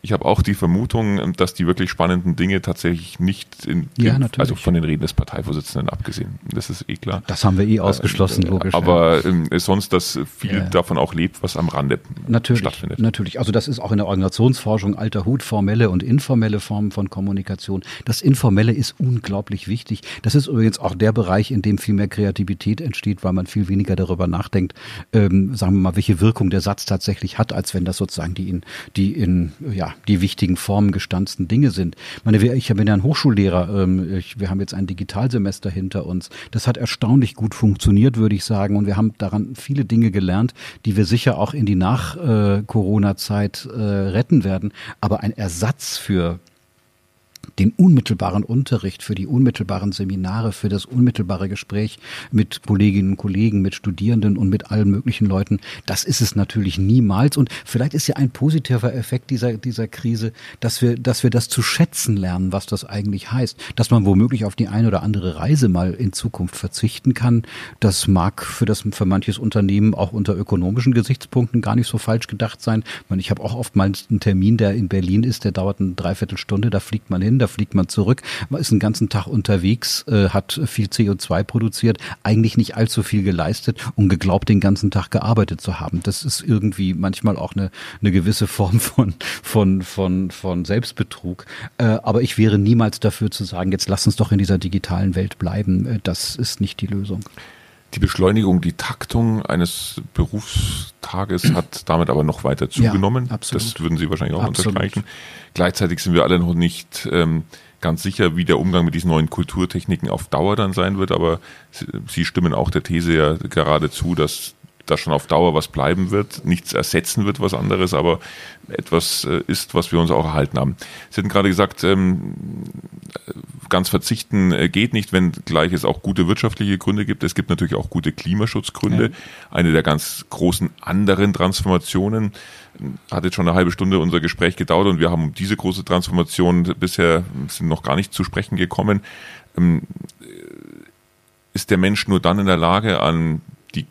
ich habe auch die Vermutung, dass die wirklich spannenden Dinge tatsächlich nicht in, ja, in also von den Reden des Parteivorsitzenden abgesehen. Das ist eh klar. Das haben wir eh ausgeschlossen, äh, logisch. Aber ja. ähm, sonst dass viel ja. davon auch lebt, was am Rande natürlich, stattfindet. Natürlich, also das ist auch in der Organisationsforschung alter Hut, formelle und informelle Formen von Kommunikation. Das Informelle ist unglaublich wichtig. Das ist übrigens auch der Bereich, in dem viel mehr Kreativität entsteht, weil man viel weniger darüber nachdenkt, ähm, sagen wir mal, welche Wirkung der Satz tatsächlich hat, als wenn das sozusagen die in, die in ja, die wichtigen Formen gestanzten Dinge sind. Ich meine, ich bin ja ein Hochschullehrer, ähm, ich, wir haben jetzt ein Digitalsemester hinter uns. Das hat erstaunlich gut funktioniert, würde ich sagen, und wir haben daran viele Dinge gelernt die wir sicher auch in die Nach-Corona-Zeit äh, retten werden. Aber ein Ersatz für den unmittelbaren Unterricht, für die unmittelbaren Seminare, für das unmittelbare Gespräch mit Kolleginnen und Kollegen, mit Studierenden und mit allen möglichen Leuten, das ist es natürlich niemals. Und vielleicht ist ja ein positiver Effekt dieser, dieser Krise, dass wir, dass wir das zu schätzen lernen, was das eigentlich heißt. Dass man womöglich auf die eine oder andere Reise mal in Zukunft verzichten kann. Das mag für das, für manches Unternehmen auch unter ökonomischen Gesichtspunkten gar nicht so falsch gedacht sein. Ich, habe auch oftmals einen Termin, der in Berlin ist, der dauert eine Dreiviertelstunde, da fliegt man hin, da fliegt man zurück, man ist den ganzen Tag unterwegs, äh, hat viel CO2 produziert, eigentlich nicht allzu viel geleistet und geglaubt, den ganzen Tag gearbeitet zu haben. Das ist irgendwie manchmal auch eine, eine gewisse Form von, von, von, von Selbstbetrug. Äh, aber ich wäre niemals dafür zu sagen, jetzt lass uns doch in dieser digitalen Welt bleiben. Äh, das ist nicht die Lösung. Die Beschleunigung, die Taktung eines Berufstages hat damit aber noch weiter zugenommen. Ja, das würden Sie wahrscheinlich auch absolut. unterstreichen. Gleichzeitig sind wir alle noch nicht ähm, ganz sicher, wie der Umgang mit diesen neuen Kulturtechniken auf Dauer dann sein wird, aber Sie stimmen auch der These ja gerade zu, dass da schon auf Dauer was bleiben wird, nichts ersetzen wird, was anderes, aber etwas äh, ist, was wir uns auch erhalten haben. Sie hatten gerade gesagt, ähm, ganz verzichten äh, geht nicht, wenn gleich es auch gute wirtschaftliche Gründe gibt. Es gibt natürlich auch gute Klimaschutzgründe. Eine der ganz großen anderen Transformationen hat jetzt schon eine halbe Stunde unser Gespräch gedauert und wir haben um diese große Transformation bisher sind noch gar nicht zu sprechen gekommen. Ähm, ist der Mensch nur dann in der Lage, an die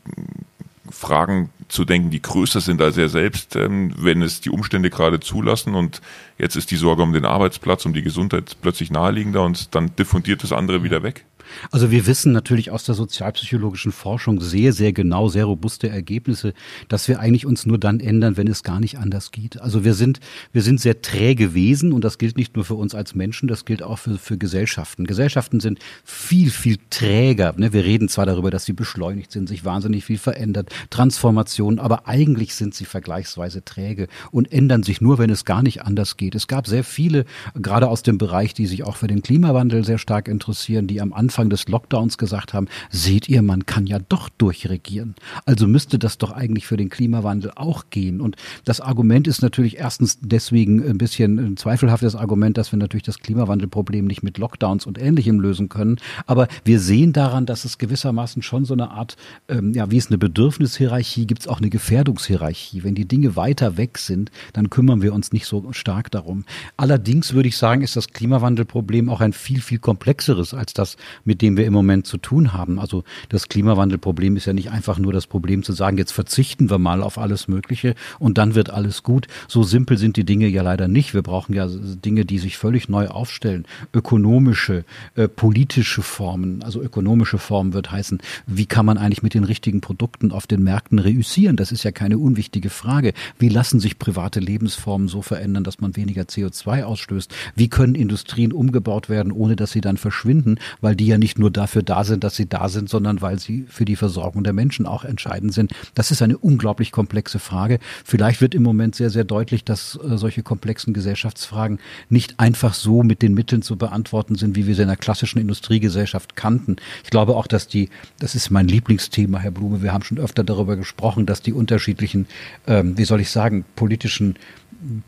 Fragen zu denken, die größer sind als er selbst, ähm, wenn es die Umstände gerade zulassen. Und jetzt ist die Sorge um den Arbeitsplatz, um die Gesundheit plötzlich naheliegender und dann diffundiert das andere wieder weg. Also wir wissen natürlich aus der sozialpsychologischen Forschung sehr, sehr genau, sehr robuste Ergebnisse, dass wir eigentlich uns nur dann ändern, wenn es gar nicht anders geht. Also wir sind, wir sind sehr träge Wesen und das gilt nicht nur für uns als Menschen, das gilt auch für, für Gesellschaften. Gesellschaften sind viel, viel träger. Ne? Wir reden zwar darüber, dass sie beschleunigt sind, sich wahnsinnig viel verändert, Transformationen, aber eigentlich sind sie vergleichsweise träge und ändern sich nur, wenn es gar nicht anders geht. Es gab sehr viele, gerade aus dem Bereich, die sich auch für den Klimawandel sehr stark interessieren, die am Anfang Anfang des Lockdowns gesagt haben, seht ihr, man kann ja doch durchregieren. Also müsste das doch eigentlich für den Klimawandel auch gehen. Und das Argument ist natürlich erstens deswegen ein bisschen ein zweifelhaftes Argument, dass wir natürlich das Klimawandelproblem nicht mit Lockdowns und Ähnlichem lösen können. Aber wir sehen daran, dass es gewissermaßen schon so eine Art, ähm, ja, wie es eine Bedürfnishierarchie gibt, es auch eine Gefährdungshierarchie. Wenn die Dinge weiter weg sind, dann kümmern wir uns nicht so stark darum. Allerdings würde ich sagen, ist das Klimawandelproblem auch ein viel, viel komplexeres als das, mit dem wir im Moment zu tun haben. Also das Klimawandelproblem ist ja nicht einfach nur das Problem zu sagen, jetzt verzichten wir mal auf alles Mögliche und dann wird alles gut. So simpel sind die Dinge ja leider nicht. Wir brauchen ja Dinge, die sich völlig neu aufstellen. Ökonomische, äh, politische Formen. Also ökonomische Formen wird heißen, wie kann man eigentlich mit den richtigen Produkten auf den Märkten reüssieren? Das ist ja keine unwichtige Frage. Wie lassen sich private Lebensformen so verändern, dass man weniger CO2 ausstößt? Wie können Industrien umgebaut werden, ohne dass sie dann verschwinden, weil die ja nicht nur dafür da sind, dass sie da sind, sondern weil sie für die Versorgung der Menschen auch entscheidend sind. Das ist eine unglaublich komplexe Frage. Vielleicht wird im Moment sehr, sehr deutlich, dass äh, solche komplexen Gesellschaftsfragen nicht einfach so mit den Mitteln zu beantworten sind, wie wir sie in der klassischen Industriegesellschaft kannten. Ich glaube auch, dass die, das ist mein Lieblingsthema, Herr Blume, wir haben schon öfter darüber gesprochen, dass die unterschiedlichen, ähm, wie soll ich sagen, politischen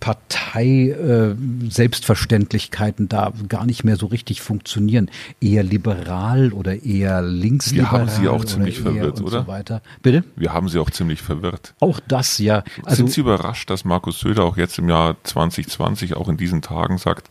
Partei-Selbstverständlichkeiten äh, da gar nicht mehr so richtig funktionieren. Eher liberal oder eher linksliberal. Wir haben sie auch ziemlich verwirrt, oder? So weiter. Bitte? Wir haben sie auch ziemlich verwirrt. Auch das, ja. Also, Sind Sie überrascht, dass Markus Söder auch jetzt im Jahr 2020, auch in diesen Tagen sagt,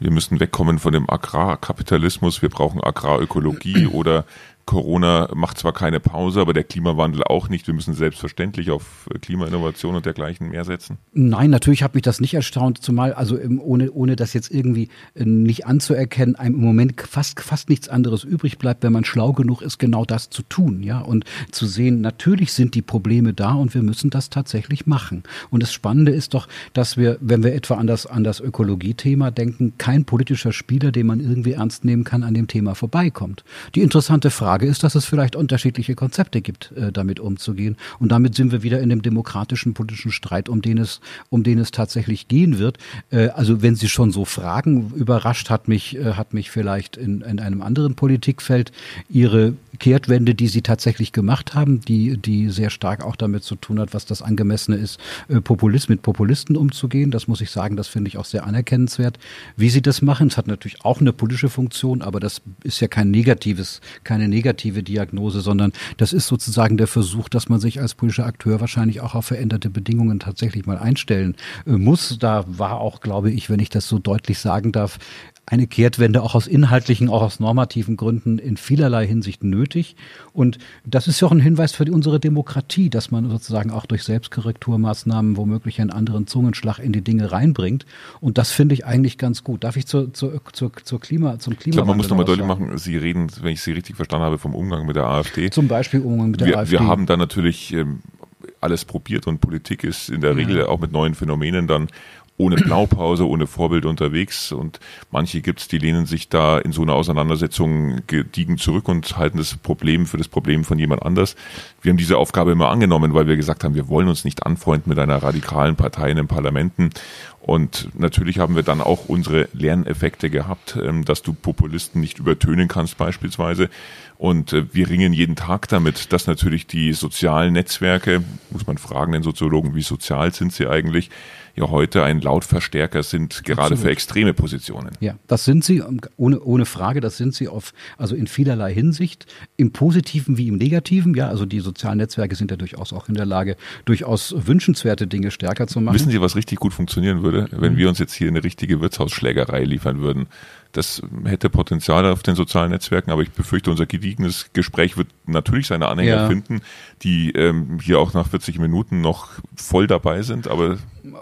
wir müssen wegkommen von dem Agrarkapitalismus, wir brauchen Agrarökologie oder Corona macht zwar keine Pause, aber der Klimawandel auch nicht. Wir müssen selbstverständlich auf Klimainnovation und dergleichen mehr setzen. Nein, natürlich hat mich das nicht erstaunt, zumal also ohne, ohne das jetzt irgendwie äh, nicht anzuerkennen, einem im Moment fast, fast nichts anderes übrig bleibt, wenn man schlau genug ist, genau das zu tun, ja, und zu sehen, natürlich sind die Probleme da und wir müssen das tatsächlich machen. Und das Spannende ist doch, dass wir, wenn wir etwa an das, an das Ökologie-Thema denken, kein politischer Spieler, den man irgendwie ernst nehmen kann, an dem Thema vorbeikommt. Die interessante Frage Frage ist, dass es vielleicht unterschiedliche Konzepte gibt, äh, damit umzugehen. Und damit sind wir wieder in dem demokratischen politischen Streit, um den es, um den es tatsächlich gehen wird. Äh, also wenn Sie schon so fragen, überrascht hat mich, äh, hat mich vielleicht in, in einem anderen Politikfeld Ihre Kehrtwende, die Sie tatsächlich gemacht haben, die, die sehr stark auch damit zu tun hat, was das Angemessene ist, äh, Populist mit Populisten umzugehen. Das muss ich sagen, das finde ich auch sehr anerkennenswert. Wie Sie das machen, es hat natürlich auch eine politische Funktion, aber das ist ja kein negatives, keine negative negative Diagnose, sondern das ist sozusagen der Versuch, dass man sich als politischer Akteur wahrscheinlich auch auf veränderte Bedingungen tatsächlich mal einstellen äh, muss. Da war auch, glaube ich, wenn ich das so deutlich sagen darf, eine Kehrtwende auch aus inhaltlichen, auch aus normativen Gründen in vielerlei Hinsicht nötig. Und das ist ja auch ein Hinweis für unsere Demokratie, dass man sozusagen auch durch Selbstkorrekturmaßnahmen womöglich einen anderen Zungenschlag in die Dinge reinbringt. Und das finde ich eigentlich ganz gut. Darf ich zur, zur, zur, zur Klima, zum Klima? Ich glaube, man muss nochmal deutlich machen, Sie reden, wenn ich Sie richtig verstanden habe, vom Umgang mit der AfD. Zum Beispiel Umgang mit der wir, AfD. Wir haben da natürlich ähm, alles probiert und Politik ist in der Regel auch mit neuen Phänomenen dann ohne Blaupause, ohne Vorbild unterwegs. Und manche gibt's, die lehnen sich da in so einer Auseinandersetzung gediegen zurück und halten das Problem für das Problem von jemand anders. Wir haben diese Aufgabe immer angenommen, weil wir gesagt haben, wir wollen uns nicht anfreunden mit einer radikalen Partei in den Parlamenten. Und natürlich haben wir dann auch unsere Lerneffekte gehabt, ähm, dass du Populisten nicht übertönen kannst beispielsweise. Und äh, wir ringen jeden Tag damit, dass natürlich die sozialen Netzwerke, muss man fragen den Soziologen, wie sozial sind sie eigentlich, ja heute ein Lautverstärker sind, gerade Absolut. für extreme Positionen. Ja, das sind sie, ohne, ohne Frage, das sind sie auf, also in vielerlei Hinsicht, im Positiven wie im Negativen. Ja, also die sozialen Netzwerke sind ja durchaus auch in der Lage, durchaus wünschenswerte Dinge stärker zu machen. Wissen Sie, was richtig gut funktionieren würde, wenn mhm. wir uns jetzt hier eine richtige Wirtshausschlägerei liefern würden? Das hätte Potenzial auf den sozialen Netzwerken, aber ich befürchte, unser gediegenes Gespräch wird natürlich seine Anhänger ja. finden, die ähm, hier auch nach 40 Minuten noch voll dabei sind. Aber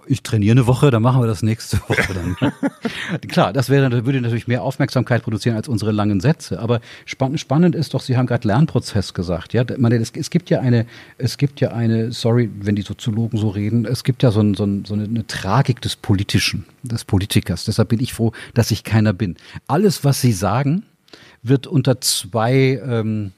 ich trainiere eine Woche, dann machen wir das nächste Woche dann. Klar, das wäre, würde natürlich mehr Aufmerksamkeit produzieren als unsere langen Sätze. Aber spannend, spannend ist doch, Sie haben gerade Lernprozess gesagt. Ja, meine, es, es, gibt ja eine, es gibt ja eine, sorry, wenn die Soziologen so reden, es gibt ja so, ein, so, ein, so eine, eine Tragik des Politischen, des Politikers. Deshalb bin ich froh, dass ich keiner bin. Alles, was Sie sagen, wird unter zwei ähm,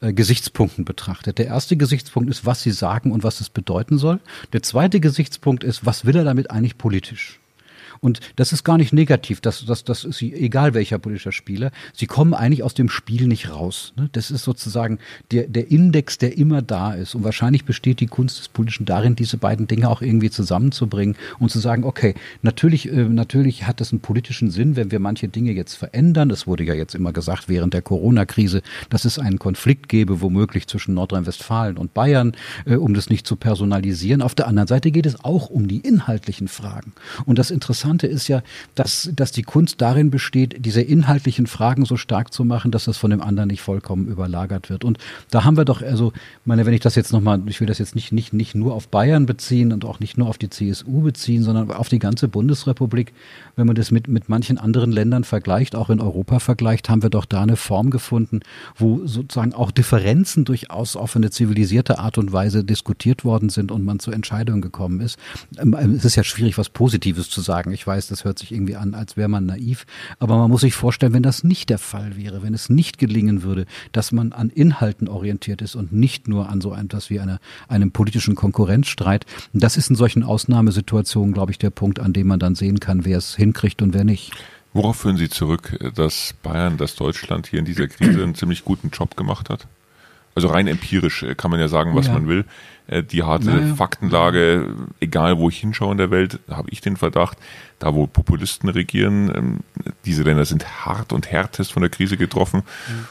äh, Gesichtspunkten betrachtet. Der erste Gesichtspunkt ist, was Sie sagen und was es bedeuten soll. Der zweite Gesichtspunkt ist, was will er damit eigentlich politisch? Und das ist gar nicht negativ, das, das, das ist egal welcher politischer Spieler. Sie kommen eigentlich aus dem Spiel nicht raus. Ne? Das ist sozusagen der, der Index, der immer da ist. Und wahrscheinlich besteht die Kunst des Politischen darin, diese beiden Dinge auch irgendwie zusammenzubringen und zu sagen, okay, natürlich, äh, natürlich hat das einen politischen Sinn, wenn wir manche Dinge jetzt verändern. Es wurde ja jetzt immer gesagt während der Corona-Krise, dass es einen Konflikt gäbe, womöglich zwischen Nordrhein-Westfalen und Bayern, äh, um das nicht zu personalisieren. Auf der anderen Seite geht es auch um die inhaltlichen Fragen. Und das Interessante Interessante ist ja, dass, dass die Kunst darin besteht, diese inhaltlichen Fragen so stark zu machen, dass das von dem anderen nicht vollkommen überlagert wird. Und da haben wir doch, also, meine, wenn ich das jetzt nochmal, ich will das jetzt nicht, nicht, nicht nur auf Bayern beziehen und auch nicht nur auf die CSU beziehen, sondern auf die ganze Bundesrepublik, wenn man das mit, mit manchen anderen Ländern vergleicht, auch in Europa vergleicht, haben wir doch da eine Form gefunden, wo sozusagen auch Differenzen durchaus auf eine zivilisierte Art und Weise diskutiert worden sind und man zu Entscheidungen gekommen ist. Ähm, es ist ja schwierig, was Positives zu sagen Ich weiß, das hört sich irgendwie an, als wäre man naiv. Aber man muss sich vorstellen, wenn das nicht der Fall wäre, wenn es nicht gelingen würde, dass man an Inhalten orientiert ist und nicht nur an so etwas wie eine, einem politischen Konkurrenzstreit. Das ist in solchen Ausnahmesituationen, glaube ich, der Punkt, an dem man dann sehen kann, wer es hinkriegt und wer nicht. Worauf führen Sie zurück, dass Bayern, dass Deutschland hier in dieser Krise einen ziemlich guten Job gemacht hat? Also rein empirisch äh, kann man ja sagen, was ja. man will. Äh, die harte naja. Faktenlage, egal wo ich hinschaue in der Welt, habe ich den Verdacht, da wo Populisten regieren, ähm, diese Länder sind hart und härtest von der Krise getroffen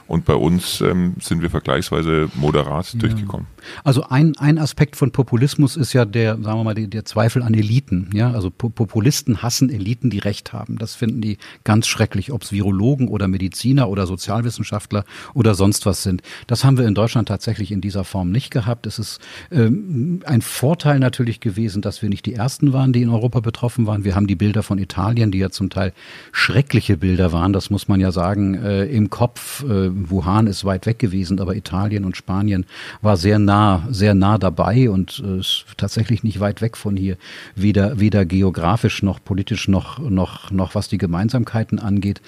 und bei uns ähm, sind wir vergleichsweise moderat ja. durchgekommen. Also ein, ein Aspekt von Populismus ist ja der, sagen wir mal, der, der Zweifel an Eliten. Ja, also Populisten hassen Eliten, die Recht haben. Das finden die ganz schrecklich, ob es Virologen oder Mediziner oder Sozialwissenschaftler oder sonst was sind. Das haben wir in Deutschland tatsächlich in dieser Form nicht gehabt. Es ist ähm, ein Vorteil natürlich gewesen, dass wir nicht die ersten waren, die in Europa betroffen waren. Wir haben die Bilder Bilder von Italien, die ja zum Teil schreckliche Bilder waren, das muss man ja sagen, äh, im Kopf. Äh, Wuhan ist weit weg gewesen, aber Italien und Spanien war sehr nah, sehr nah dabei und äh, ist tatsächlich nicht weit weg von hier, weder, weder geografisch noch politisch noch, noch, noch was die Gemeinsamkeiten angeht.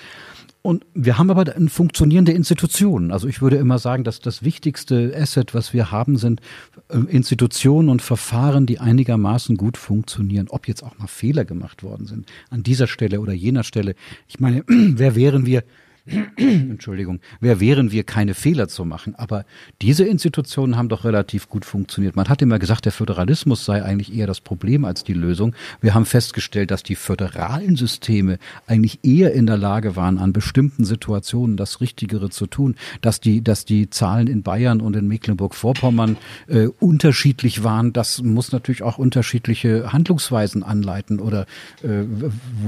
Und wir haben aber funktionierende Institutionen. Also ich würde immer sagen, dass das wichtigste Asset, was wir haben, sind äh, Institutionen und Verfahren, die einigermaßen gut funktionieren. Ob jetzt auch mal Fehler gemacht worden sind, an dieser Stelle oder jener Stelle. Ich meine, wer wären wir, Entschuldigung, wer wären wir, keine Fehler zu machen? Aber diese Institutionen haben doch relativ gut funktioniert. Man hat immer gesagt, der Föderalismus sei eigentlich eher das Problem als die Lösung. Wir haben festgestellt, dass die föderalen Systeme eigentlich eher in der Lage waren, an bestimmten Situationen das Richtigere zu tun, dass die, dass die Zahlen in Bayern und in Mecklenburg-Vorpommern äh, unterschiedlich waren. Das muss natürlich auch unterschiedliche Handlungsweisen anleiten oder äh,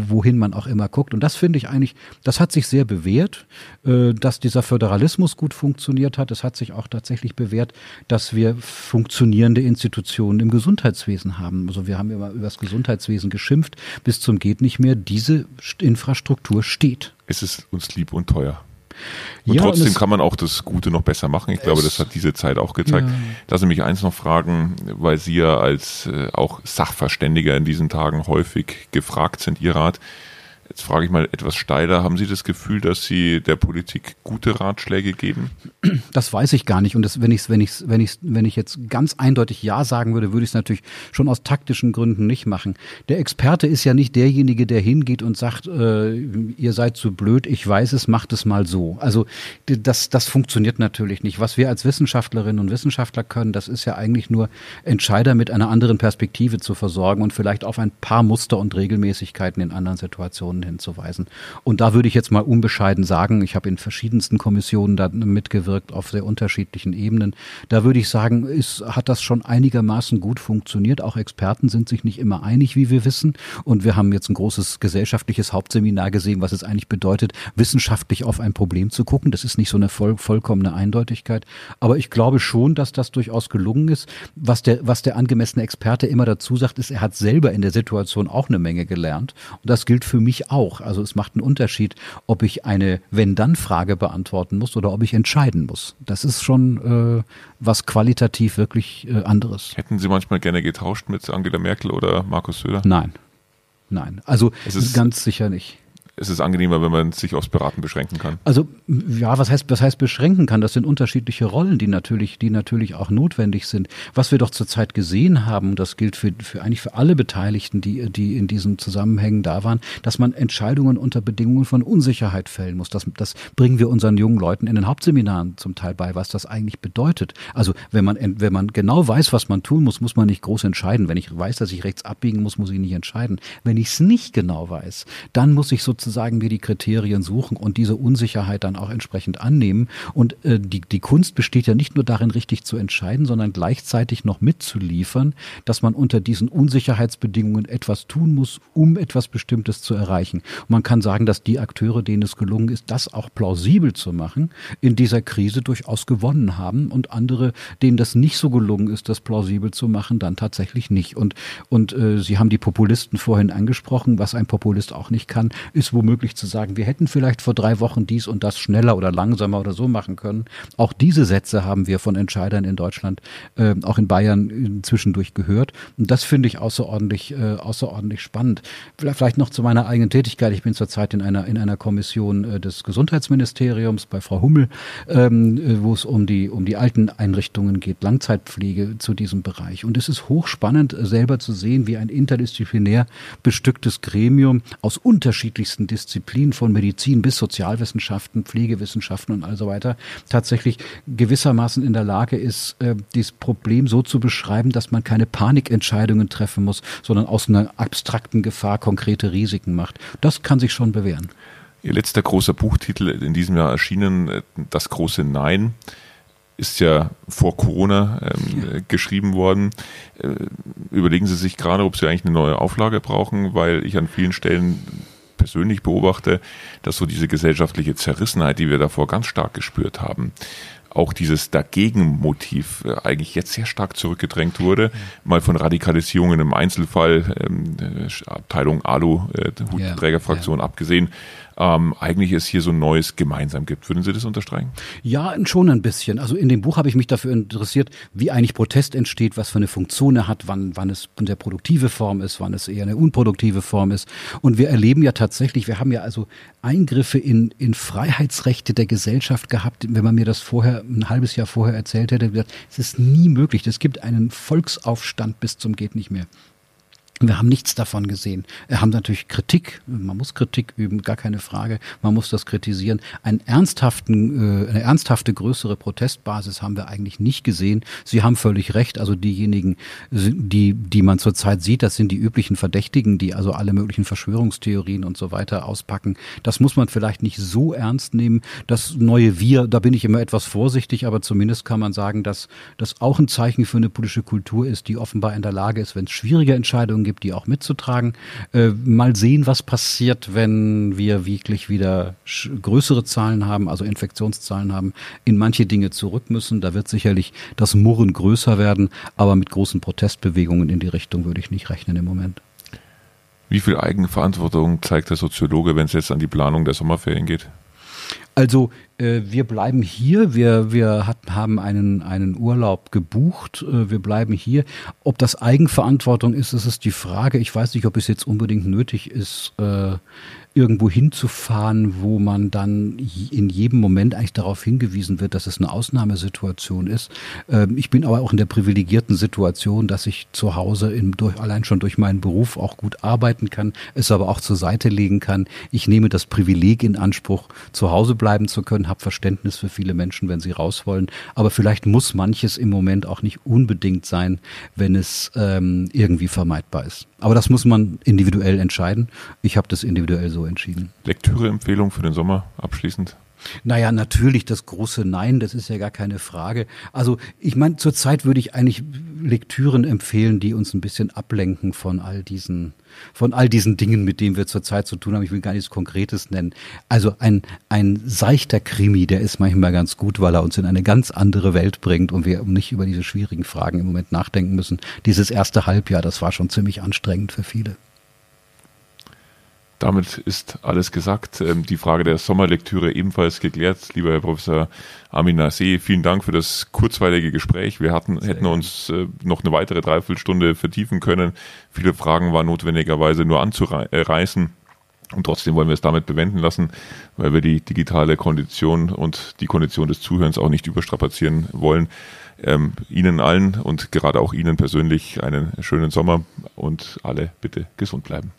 wohin man auch immer guckt. Und das finde ich eigentlich, das hat sich sehr bewährt bewährt, äh, dass dieser Föderalismus gut funktioniert hat. Es hat sich auch tatsächlich bewährt, dass wir funktionierende Institutionen im Gesundheitswesen haben. Also wir haben immer über das Gesundheitswesen geschimpft, bis zum geht nicht mehr. Diese Infrastruktur steht. Es ist uns lieb und teuer. Und ja, trotzdem und kann man auch das Gute noch besser machen. Ich glaube, das hat diese Zeit auch gezeigt. Ja. Lass mich eins noch fragen, weil Sie ja als äh, auch Sachverständiger in diesen Tagen häufig gefragt sind, Ihr Rat. Jetzt frage ich mal etwas steiler. Haben Sie das Gefühl, dass Sie der Politik gute Ratschläge geben? Das weiß ich gar nicht. Und das, wenn, ich, wenn, ich, wenn, ich, wenn ich jetzt ganz eindeutig Ja sagen würde, würde ich es natürlich schon aus taktischen Gründen nicht machen. Der Experte ist ja nicht derjenige, der hingeht und sagt, äh, ihr seid zu blöd, ich weiß es, macht es mal so. Also das, das funktioniert natürlich nicht. Was wir als Wissenschaftlerinnen und Wissenschaftler können, das ist ja eigentlich nur Entscheider mit einer anderen Perspektive zu versorgen und vielleicht auf ein paar Muster und Regelmäßigkeiten in anderen Situationen Kommissionen hinzuweisen. Und da würde ich jetzt mal unbescheiden sagen, ich habe in verschiedensten Kommissionen da mitgewirkt auf sehr unterschiedlichen Ebenen. Da würde ich sagen, ist, hat das schon einigermaßen gut funktioniert. Auch Experten sind sich nicht immer einig, wie wir wissen. Und wir haben jetzt ein großes gesellschaftliches Hauptseminar gesehen, was es eigentlich bedeutet, wissenschaftlich auf ein Problem zu gucken. Das ist nicht so eine voll, vollkommene Eindeutigkeit. Aber ich glaube schon, dass das durchaus gelungen ist. Was der, was der angemessene Experte immer dazu sagt, ist, er hat selber in der Situation auch eine Menge gelernt. Und das gilt für mich auch. Also es macht einen Unterschied, ob ich eine Wenn-Dann-Frage beantworten muss oder ob ich entscheiden muss. Das ist schon äh, was qualitativ wirklich äh, anderes. Hätten Sie manchmal gerne getauscht mit Angela Merkel oder Markus Söder? Nein. Nein. Also ganz sicher nicht ist es angenehmer, wenn man sich aufs Beraten beschränken kann. Also ja, was heißt, was heißt beschränken kann? Das sind unterschiedliche Rollen, die natürlich, die natürlich auch notwendig sind. Was wir doch zurzeit gesehen haben, das gilt für, für eigentlich für alle Beteiligten, die, die in diesen Zusammenhängen da waren, dass man Entscheidungen unter Bedingungen von Unsicherheit fällen muss. Das, das bringen wir unseren jungen Leuten in den Hauptseminaren zum Teil bei, was das eigentlich bedeutet. Also wenn man, wenn man genau weiß, was man tun muss, muss man nicht groß entscheiden. Wenn ich weiß, dass ich rechts abbiegen muss, muss ich nicht entscheiden. Wenn ich es nicht genau weiß, dann muss ich sozusagen sozusagen mir die Kriterien suchen und diese Unsicherheit dann auch entsprechend annehmen. Und äh, die, die Kunst besteht ja nicht nur darin, richtig zu entscheiden, sondern gleichzeitig noch mitzuliefern, dass man unter diesen Unsicherheitsbedingungen etwas tun muss, um etwas Bestimmtes zu erreichen. Und man kann sagen, dass die Akteure, denen es gelungen ist, das auch plausibel zu machen, in dieser Krise durchaus gewonnen haben und andere, denen das nicht so gelungen ist, das plausibel zu machen, dann tatsächlich nicht. Und, und äh, Sie haben die Populisten vorhin angesprochen. Was ein Populist auch nicht kann, ist womöglich zu sagen, wir hätten vielleicht vor drei Wochen dies und das schneller oder langsamer oder so machen können. Auch diese Sätze haben wir von Entscheidern in Deutschland, äh, auch in Bayern zwischendurch gehört. Und das finde ich außerordentlich, äh, außerordentlich spannend. Vielleicht noch zu meiner eigenen Tätigkeit. Ich bin zurzeit in einer, in einer Kommission äh, des Gesundheitsministeriums bei Frau Hummel, ähm, äh, wo es um die, um die alten Einrichtungen geht, Langzeitpflege zu diesem Bereich. Und es ist hochspannend, äh, selber zu sehen, wie ein interdisziplinär bestücktes Gremium aus unterschiedlichsten Disziplinen von Medizin bis Sozialwissenschaften, Pflegewissenschaften und all so weiter tatsächlich gewissermaßen in der Lage ist, äh, dieses Problem so zu beschreiben, dass man keine Panikentscheidungen treffen muss, sondern aus einer abstrakten Gefahr konkrete Risiken macht. Das kann sich schon bewähren. Ihr letzter großer Buchtitel in diesem Jahr erschienen, äh, Das große Nein, ist ja vor Corona ähm, ja. geschrieben worden. Äh, überlegen Sie sich gerade, ob Sie eigentlich eine neue Auflage brauchen, weil ich an vielen Stellen persönlich beobachte, dass so diese gesellschaftliche Zerrissenheit, die wir davor ganz stark gespürt haben, auch dieses Dagegen-Motiv äh, eigentlich jetzt sehr stark zurückgedrängt wurde. Mal von Radikalisierungen im Einzelfall, ähm, Abteilung Alu, äh, Hutträgerfraktion ja, ja. abgesehen, ähm, eigentlich es hier so ein neues Gemeinsam gibt. Würden Sie das unterstreichen? Ja, schon ein bisschen. Also in dem Buch habe ich mich dafür interessiert, wie eigentlich Protest entsteht, was für eine Funktion er hat, wann, wann es eine produktive Form ist, wann es eher eine unproduktive Form ist. Und wir erleben ja tatsächlich, wir haben ja also Eingriffe in, in Freiheitsrechte der Gesellschaft gehabt. Wenn man mir das vorher, ein halbes Jahr vorher erzählt hätte, gesagt, es ist nie möglich. Es gibt einen Volksaufstand bis zum geht nicht mehr. Wir haben nichts davon gesehen. Wir haben natürlich Kritik. Man muss Kritik üben, gar keine Frage. Man muss das kritisieren. Einen ernsthaften, äh, eine ernsthafte größere Protestbasis haben wir eigentlich nicht gesehen. Sie haben völlig recht. Also diejenigen, die, die man zurzeit sieht, das sind die üblichen Verdächtigen, die also alle möglichen Verschwörungstheorien und so weiter auspacken. Das muss man vielleicht nicht so ernst nehmen. Das neue Wir, da bin ich immer etwas vorsichtig, aber zumindest kann man sagen, dass das auch ein Zeichen für eine politische Kultur ist, die offenbar in der Lage ist, wenn es schwierige Entscheidungen gibt, gibt, die auch mitzutragen. Äh, mal sehen, was passiert, wenn wir wirklich wieder größere Zahlen haben, also Infektionszahlen haben, in manche Dinge zurück müssen. Da wird sicherlich das Murren größer werden, aber mit großen Protestbewegungen in die Richtung würde ich nicht rechnen im Moment. Wie viel Eigenverantwortung zeigt der Soziologe, wenn es jetzt an die Planung der Sommerferien geht? Also äh, wir bleiben hier, wir, wir hat, haben einen, einen Urlaub gebucht, äh, wir bleiben hier. Ob das Eigenverantwortung ist, das ist die Frage. Ich weiß nicht, ob es jetzt unbedingt nötig ist, äh, irgendwo hinzufahren, wo man dann in jedem Moment eigentlich darauf hingewiesen wird, dass es eine Ausnahmesituation ist. Ähm, ich bin aber auch in der privilegierten Situation, dass ich zu Hause in, durch, allein schon durch meinen Beruf auch gut arbeiten kann, es aber auch zur Seite legen kann. Ich nehme das Privileg in Anspruch, zu Hause bleiben zu können, habe Verständnis für viele Menschen, wenn sie raus wollen. Aber vielleicht muss manches im Moment auch nicht unbedingt sein, wenn es ähm, irgendwie vermeidbar ist. Aber das muss man individuell entscheiden. Ich habe das individuell so entschieden. Lektüreempfehlung für den Sommer abschließend? Naja, natürlich das große Nein, das ist ja gar keine Frage. Also ich meine, zurzeit würde ich eigentlich Lektüren empfehlen, die uns ein bisschen ablenken von all diesen, von all diesen Dingen, mit denen wir zurzeit zu tun haben. Ich will gar nichts Konkretes nennen. Also ein, ein seichter Krimi, der ist manchmal ganz gut, weil er uns in eine ganz andere Welt bringt und wir nicht über diese schwierigen Fragen im Moment nachdenken müssen. Dieses erste Halbjahr, das war schon ziemlich anstrengend für viele. Damit ist alles gesagt. Ähm, die Frage der Sommerlektüre ebenfalls geklärt. Lieber Herr Professor Amin Naseh, vielen Dank für das kurzweilige Gespräch. Wir hatten, hätten uns äh, noch eine weitere Dreiviertelstunde vertiefen können. Viele Fragen waren notwendigerweise nur anzureißen. Und trotzdem wollen wir es damit bewenden lassen, weil wir die digitale Kondition und die Kondition des Zuhörens auch nicht überstrapazieren wollen. Ähm, Ihnen allen und gerade auch Ihnen persönlich einen schönen Sommer und alle bitte gesund bleiben.